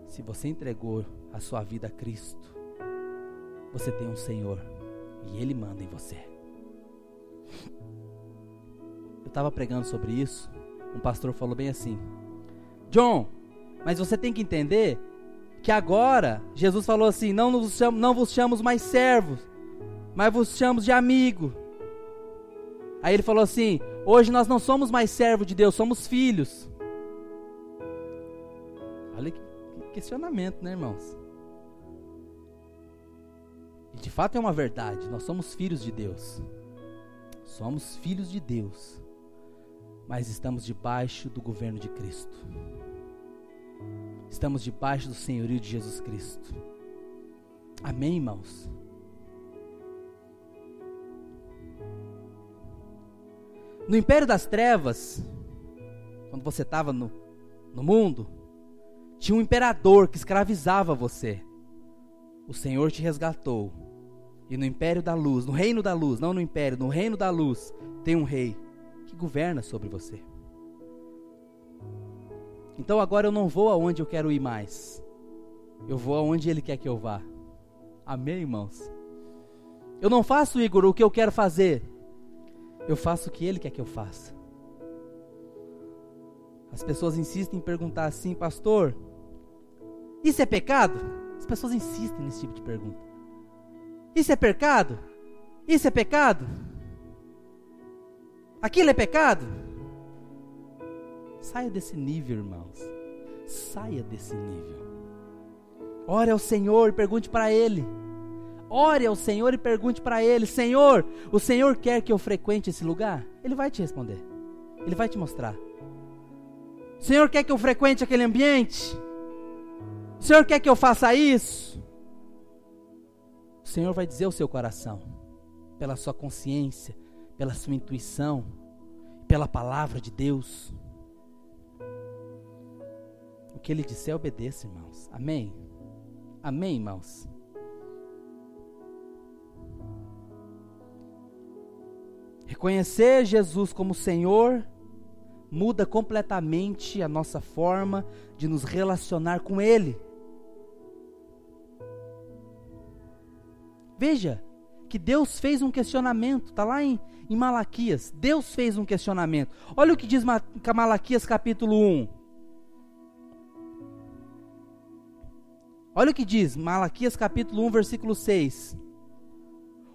Se você entregou a sua vida a Cristo, você tem um Senhor e Ele manda em você. Eu estava pregando sobre isso. Um pastor falou bem assim: John, mas você tem que entender que agora Jesus falou assim: não, nos chamo, não vos chamamos mais servos, mas vos chamamos de amigo. Aí ele falou assim: hoje nós não somos mais servos de Deus, somos filhos. Olha que questionamento, né, irmãos? E de fato é uma verdade, nós somos filhos de Deus. Somos filhos de Deus, mas estamos debaixo do governo de Cristo. Estamos debaixo do senhorio de Jesus Cristo. Amém, irmãos? No império das trevas, quando você estava no, no mundo, tinha um imperador que escravizava você. O Senhor te resgatou E no império da luz, no reino da luz, não no império, no reino da luz, tem um rei que governa sobre você. Então agora eu não vou aonde eu quero ir mais. Eu vou aonde ele quer que eu vá. Amém, irmãos? Eu não faço, Igor, o que eu quero fazer. Eu faço o que ele quer que eu faça. As pessoas insistem em perguntar assim, pastor, isso é pecado? As pessoas insistem nesse tipo de pergunta. Isso é pecado? Isso é pecado? Aquilo é pecado? Saia desse nível, irmãos. Saia desse nível. Ore ao Senhor e pergunte para Ele. Ore ao Senhor e pergunte para Ele: Senhor, o Senhor quer que eu frequente esse lugar? Ele vai te responder. Ele vai te mostrar. O Senhor quer que eu frequente aquele ambiente? O Senhor quer que eu faça isso? Senhor vai dizer ao seu coração, pela sua consciência, pela sua intuição, pela palavra de Deus. O que Ele disser, obedeça, irmãos. Amém? Amém, irmãos? Reconhecer Jesus como Senhor muda completamente a nossa forma de nos relacionar com Ele. Veja que Deus fez um questionamento, está lá em, em Malaquias. Deus fez um questionamento. Olha o que diz Malaquias capítulo 1. Olha o que diz Malaquias capítulo 1, versículo 6.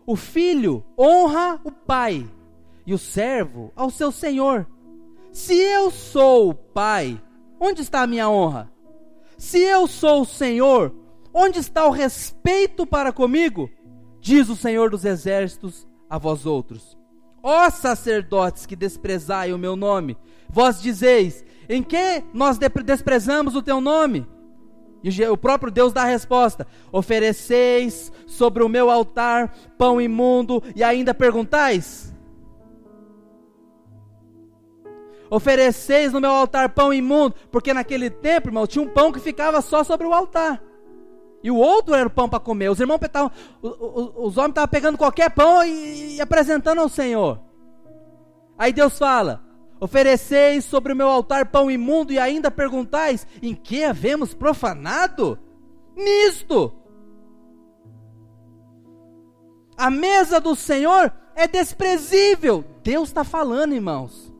O filho honra o pai e o servo ao seu senhor. Se eu sou o pai, onde está a minha honra? Se eu sou o senhor, onde está o respeito para comigo? Diz o Senhor dos exércitos a vós outros. Ó sacerdotes que desprezai o meu nome, vós dizeis: em que nós desprezamos o teu nome? E o próprio Deus dá a resposta: ofereceis sobre o meu altar pão imundo e ainda perguntais? Ofereceis no meu altar pão imundo, porque naquele tempo, irmão, tinha um pão que ficava só sobre o altar. E o outro era o pão para comer. Os irmãos estavam, os, homens estavam pegando qualquer pão e, e apresentando ao Senhor. Aí Deus fala: Ofereceis sobre o meu altar pão imundo e ainda perguntais: em que havemos profanado? Nisto. A mesa do Senhor é desprezível. Deus está falando, irmãos.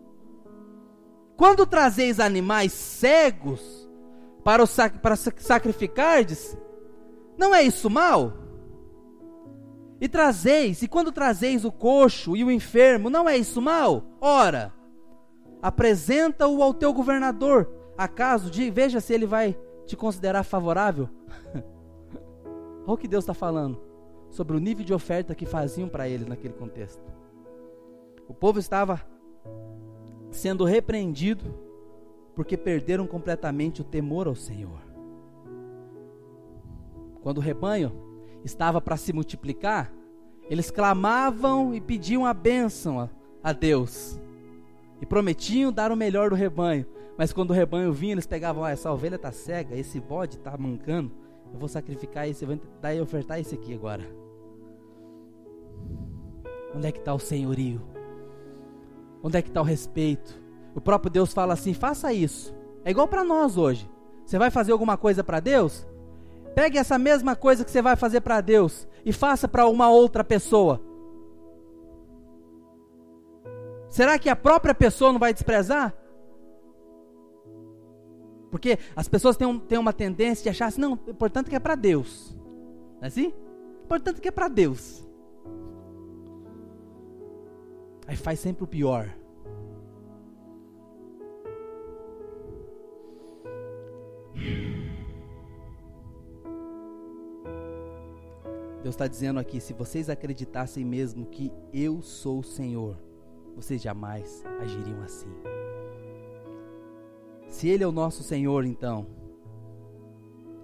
Quando trazeis animais cegos para, o sac, para sacrificardes, não é isso mal? E trazeis, e quando trazeis o coxo e o enfermo, não é isso mal? Ora, apresenta-o ao teu governador. Acaso, de, veja se ele vai te considerar favorável. Olha o que Deus está falando sobre o nível de oferta que faziam para ele naquele contexto. O povo estava sendo repreendido porque perderam completamente o temor ao Senhor. Quando o rebanho estava para se multiplicar, eles clamavam e pediam a bênção a, Deus e prometiam dar o melhor do rebanho. Mas quando o rebanho vinha, eles pegavam: ah, essa ovelha está cega, esse bode está mancando, eu vou sacrificar esse, vou dar e ofertar esse aqui agora. Onde é que está o senhorio? Onde é que está o respeito? O próprio Deus fala assim: faça isso. É igual para nós hoje. Você vai fazer alguma coisa para Deus? Pegue essa mesma coisa que você vai fazer para Deus e faça para uma outra pessoa. Será que a própria pessoa não vai desprezar? Porque as pessoas têm, um, têm uma tendência de achar assim, não, o importante é que é para Deus. Não é assim? O importante é que é para Deus. Aí faz sempre o pior. Deus está dizendo aqui: se vocês acreditassem mesmo que eu sou o Senhor, vocês jamais agiriam assim. Se Ele é o nosso Senhor, então,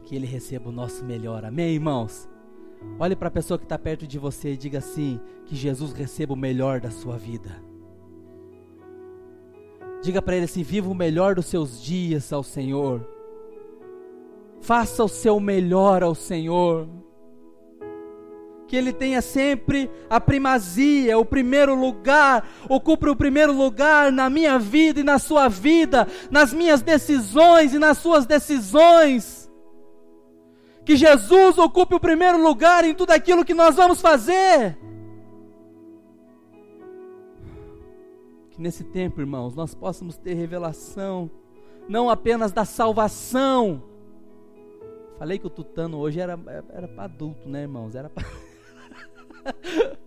que Ele receba o nosso melhor. Amém, irmãos? Olhe para a pessoa que está perto de você e diga assim: que Jesus receba o melhor da sua vida. Diga para ele assim: viva o melhor dos seus dias ao Senhor. Faça o seu melhor ao Senhor que ele tenha sempre a primazia, o primeiro lugar, ocupe o primeiro lugar na minha vida e na sua vida, nas minhas decisões e nas suas decisões. Que Jesus ocupe o primeiro lugar em tudo aquilo que nós vamos fazer. Que nesse tempo, irmãos, nós possamos ter revelação, não apenas da salvação. Falei que o tutano hoje era, era para adulto, né, irmãos? Era para.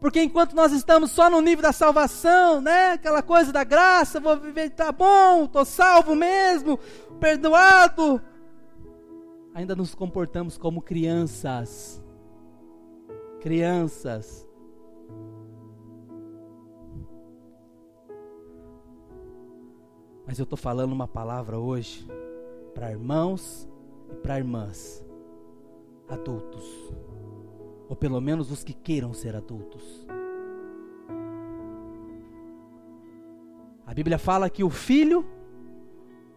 Porque enquanto nós estamos só no nível da salvação, né? Aquela coisa da graça, vou viver, tá bom, tô salvo mesmo, perdoado. Ainda nos comportamos como crianças. Crianças. Mas eu estou falando uma palavra hoje para irmãos e para irmãs, adultos, ou pelo menos os que queiram ser adultos. A Bíblia fala que o filho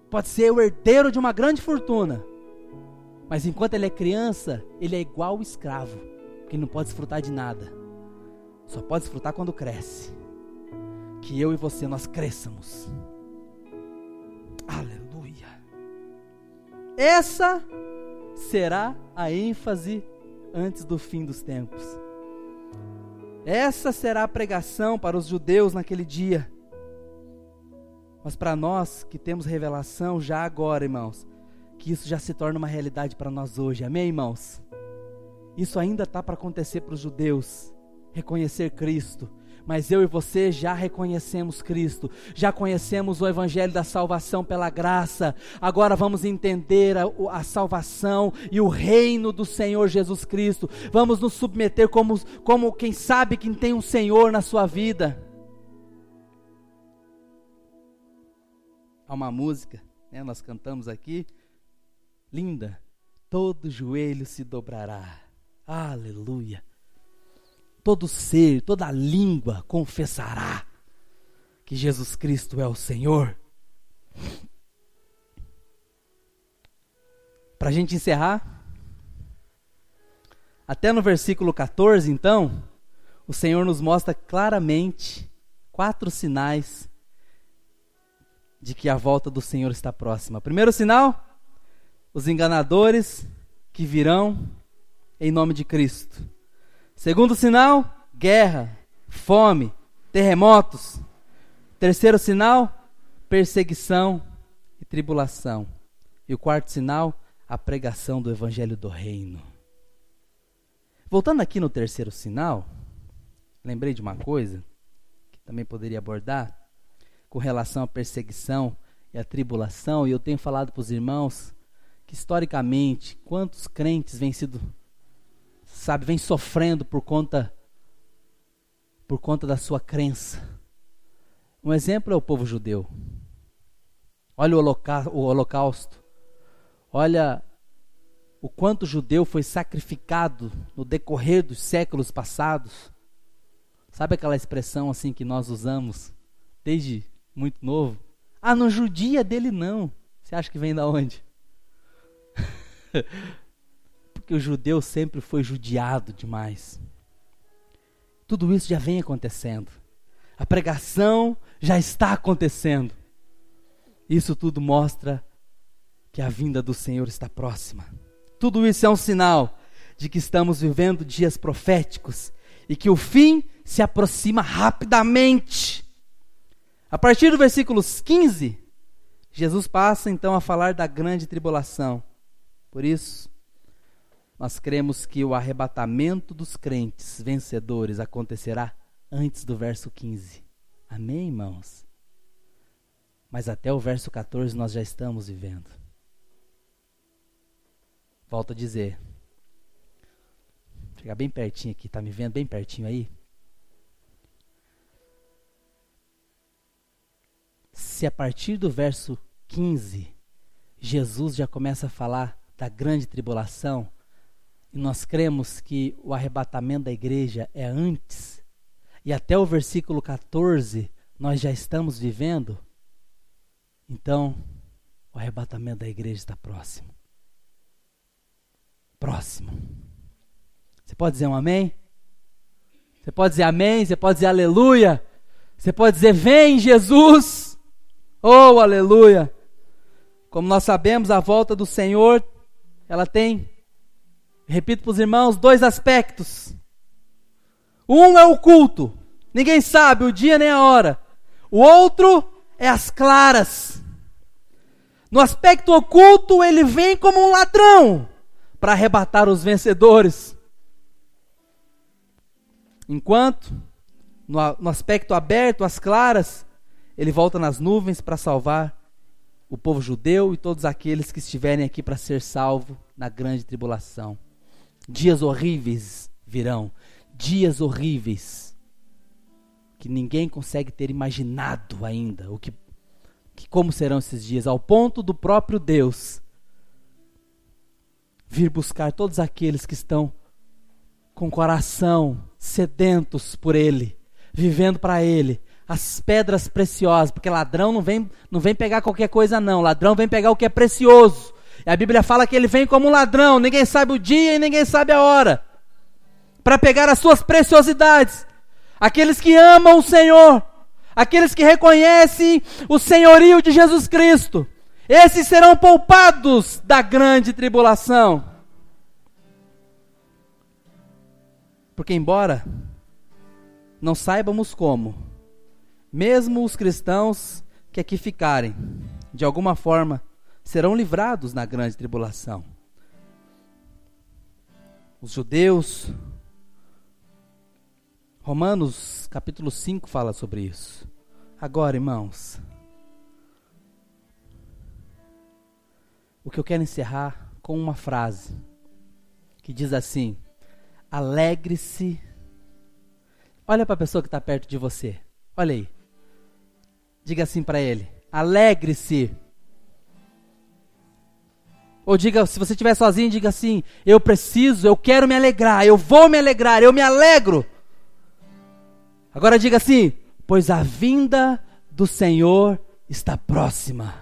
pode ser o herdeiro de uma grande fortuna, mas enquanto ele é criança, ele é igual o escravo, que não pode desfrutar de nada, só pode desfrutar quando cresce. Que eu e você nós cresçamos Aleluia. Essa será a ênfase antes do fim dos tempos. Essa será a pregação para os judeus naquele dia. Mas para nós que temos revelação já agora, irmãos, que isso já se torna uma realidade para nós hoje. Amém, irmãos? Isso ainda está para acontecer para os judeus. Reconhecer Cristo mas eu e você já reconhecemos Cristo, já conhecemos o Evangelho da salvação pela graça. Agora vamos entender a, a salvação e o reino do Senhor Jesus Cristo. Vamos nos submeter como, como quem sabe quem tem um Senhor na sua vida. Há uma música, né, nós cantamos aqui, linda. Todo joelho se dobrará. Aleluia todo ser, toda língua confessará que Jesus Cristo é o Senhor. Para a gente encerrar, até no versículo 14, então, o Senhor nos mostra claramente quatro sinais de que a volta do Senhor está próxima. Primeiro sinal, os enganadores que virão em nome de Cristo. Segundo sinal, guerra, fome, terremotos. Terceiro sinal, perseguição e tribulação. E o quarto sinal, a pregação do evangelho do reino. Voltando aqui no terceiro sinal, lembrei de uma coisa que também poderia abordar com relação à perseguição e à tribulação, e eu tenho falado para os irmãos que historicamente quantos crentes vêm sido sabe, vem sofrendo por conta por conta da sua crença. Um exemplo é o povo judeu. Olha o, holocausto. Olha o quanto o judeu foi sacrificado no decorrer dos séculos passados. Sabe aquela expressão assim que nós usamos desde muito novo? Ah, não judia dele não. Você acha que vem da onde? porque o judeu sempre foi judiado demais. Tudo isso já vem acontecendo. A pregação já está acontecendo. Isso tudo mostra que a vinda do Senhor está próxima. Tudo isso é um sinal de que estamos vivendo dias proféticos e que o fim se aproxima rapidamente. A partir do versículo 15, Jesus passa então a falar da grande tribulação. Por isso, nós cremos que o arrebatamento dos crentes vencedores acontecerá antes do verso 15. Amém, irmãos? Mas até o verso 14 nós já estamos vivendo. Volto a dizer. Vou chegar bem pertinho aqui, tá me vendo bem pertinho aí? Se a partir do verso 15 Jesus já começa a falar da grande tribulação, e nós cremos que o arrebatamento da igreja é antes, e até o versículo 14 nós já estamos vivendo, então o arrebatamento da igreja está próximo. Próximo. Você pode dizer um amém? Você pode dizer amém, você pode dizer aleluia. Você pode dizer vem Jesus. Oh, aleluia. Como nós sabemos, a volta do Senhor, ela tem, repito para os irmãos, dois aspectos. Um é o culto, ninguém sabe o dia nem a hora. O outro é as claras. No aspecto oculto, ele vem como um ladrão para arrebatar os vencedores. Enquanto, no, no aspecto aberto, as claras, ele volta nas nuvens para salvar o povo judeu e todos aqueles que estiverem aqui para ser salvo na grande tribulação. Dias horríveis virão, dias horríveis que ninguém consegue ter imaginado ainda o que, que como serão esses dias, ao ponto do próprio Deus vir buscar todos aqueles que estão com o coração sedentos por ele, vivendo para ele, as pedras preciosas, porque ladrão não vem, não vem pegar qualquer coisa, não. Ladrão vem pegar o que é precioso. E a Bíblia fala que ele vem como um ladrão, ninguém sabe o dia e ninguém sabe a hora, para pegar as suas preciosidades. Aqueles que amam o Senhor, aqueles que reconhecem o senhorio de Jesus Cristo, esses serão poupados da grande tribulação. Porque, embora não saibamos como, mesmo os cristãos que aqui ficarem, de alguma forma, serão livrados na grande tribulação. Os judeus, Romanos capítulo 5 fala sobre isso. Agora, irmãos, o que eu quero encerrar com uma frase que diz assim: alegre-se. Olha para a pessoa que está perto de você. Olha aí. Diga assim para ele: alegre-se. Ou diga, se você estiver sozinho, diga assim: eu preciso, eu quero me alegrar, eu vou me alegrar, eu me alegro. Agora diga assim: pois a vinda do Senhor está próxima.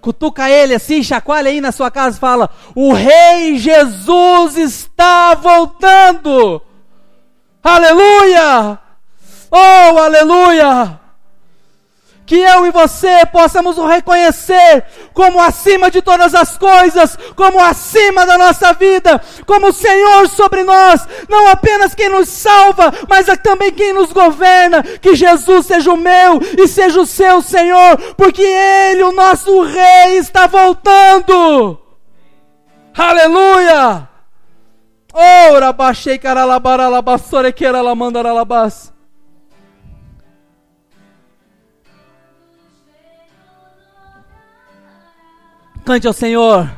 Cutuca ele assim, chacoalha aí na sua casa e fala: O Rei Jesus está voltando. Aleluia! Oh, aleluia! Que eu e você possamos o reconhecer como acima de todas as coisas, como acima da nossa vida, como o Senhor sobre nós, não apenas quem nos salva, mas também quem nos governa. Que Jesus seja o meu e seja o seu Senhor, porque Ele, o nosso Rei, está voltando. Aleluia! Ora, baixei caralabaralabassore que era lamandaralabas. Cante ao Senhor.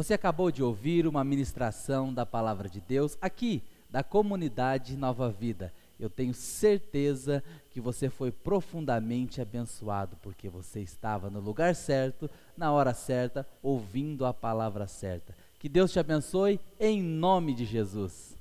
Você acabou de ouvir uma ministração da palavra de Deus aqui, da comunidade Nova Vida. Eu tenho certeza que você foi profundamente abençoado, porque você estava no lugar certo, na hora certa, ouvindo a palavra certa. Que Deus te abençoe em nome de Jesus.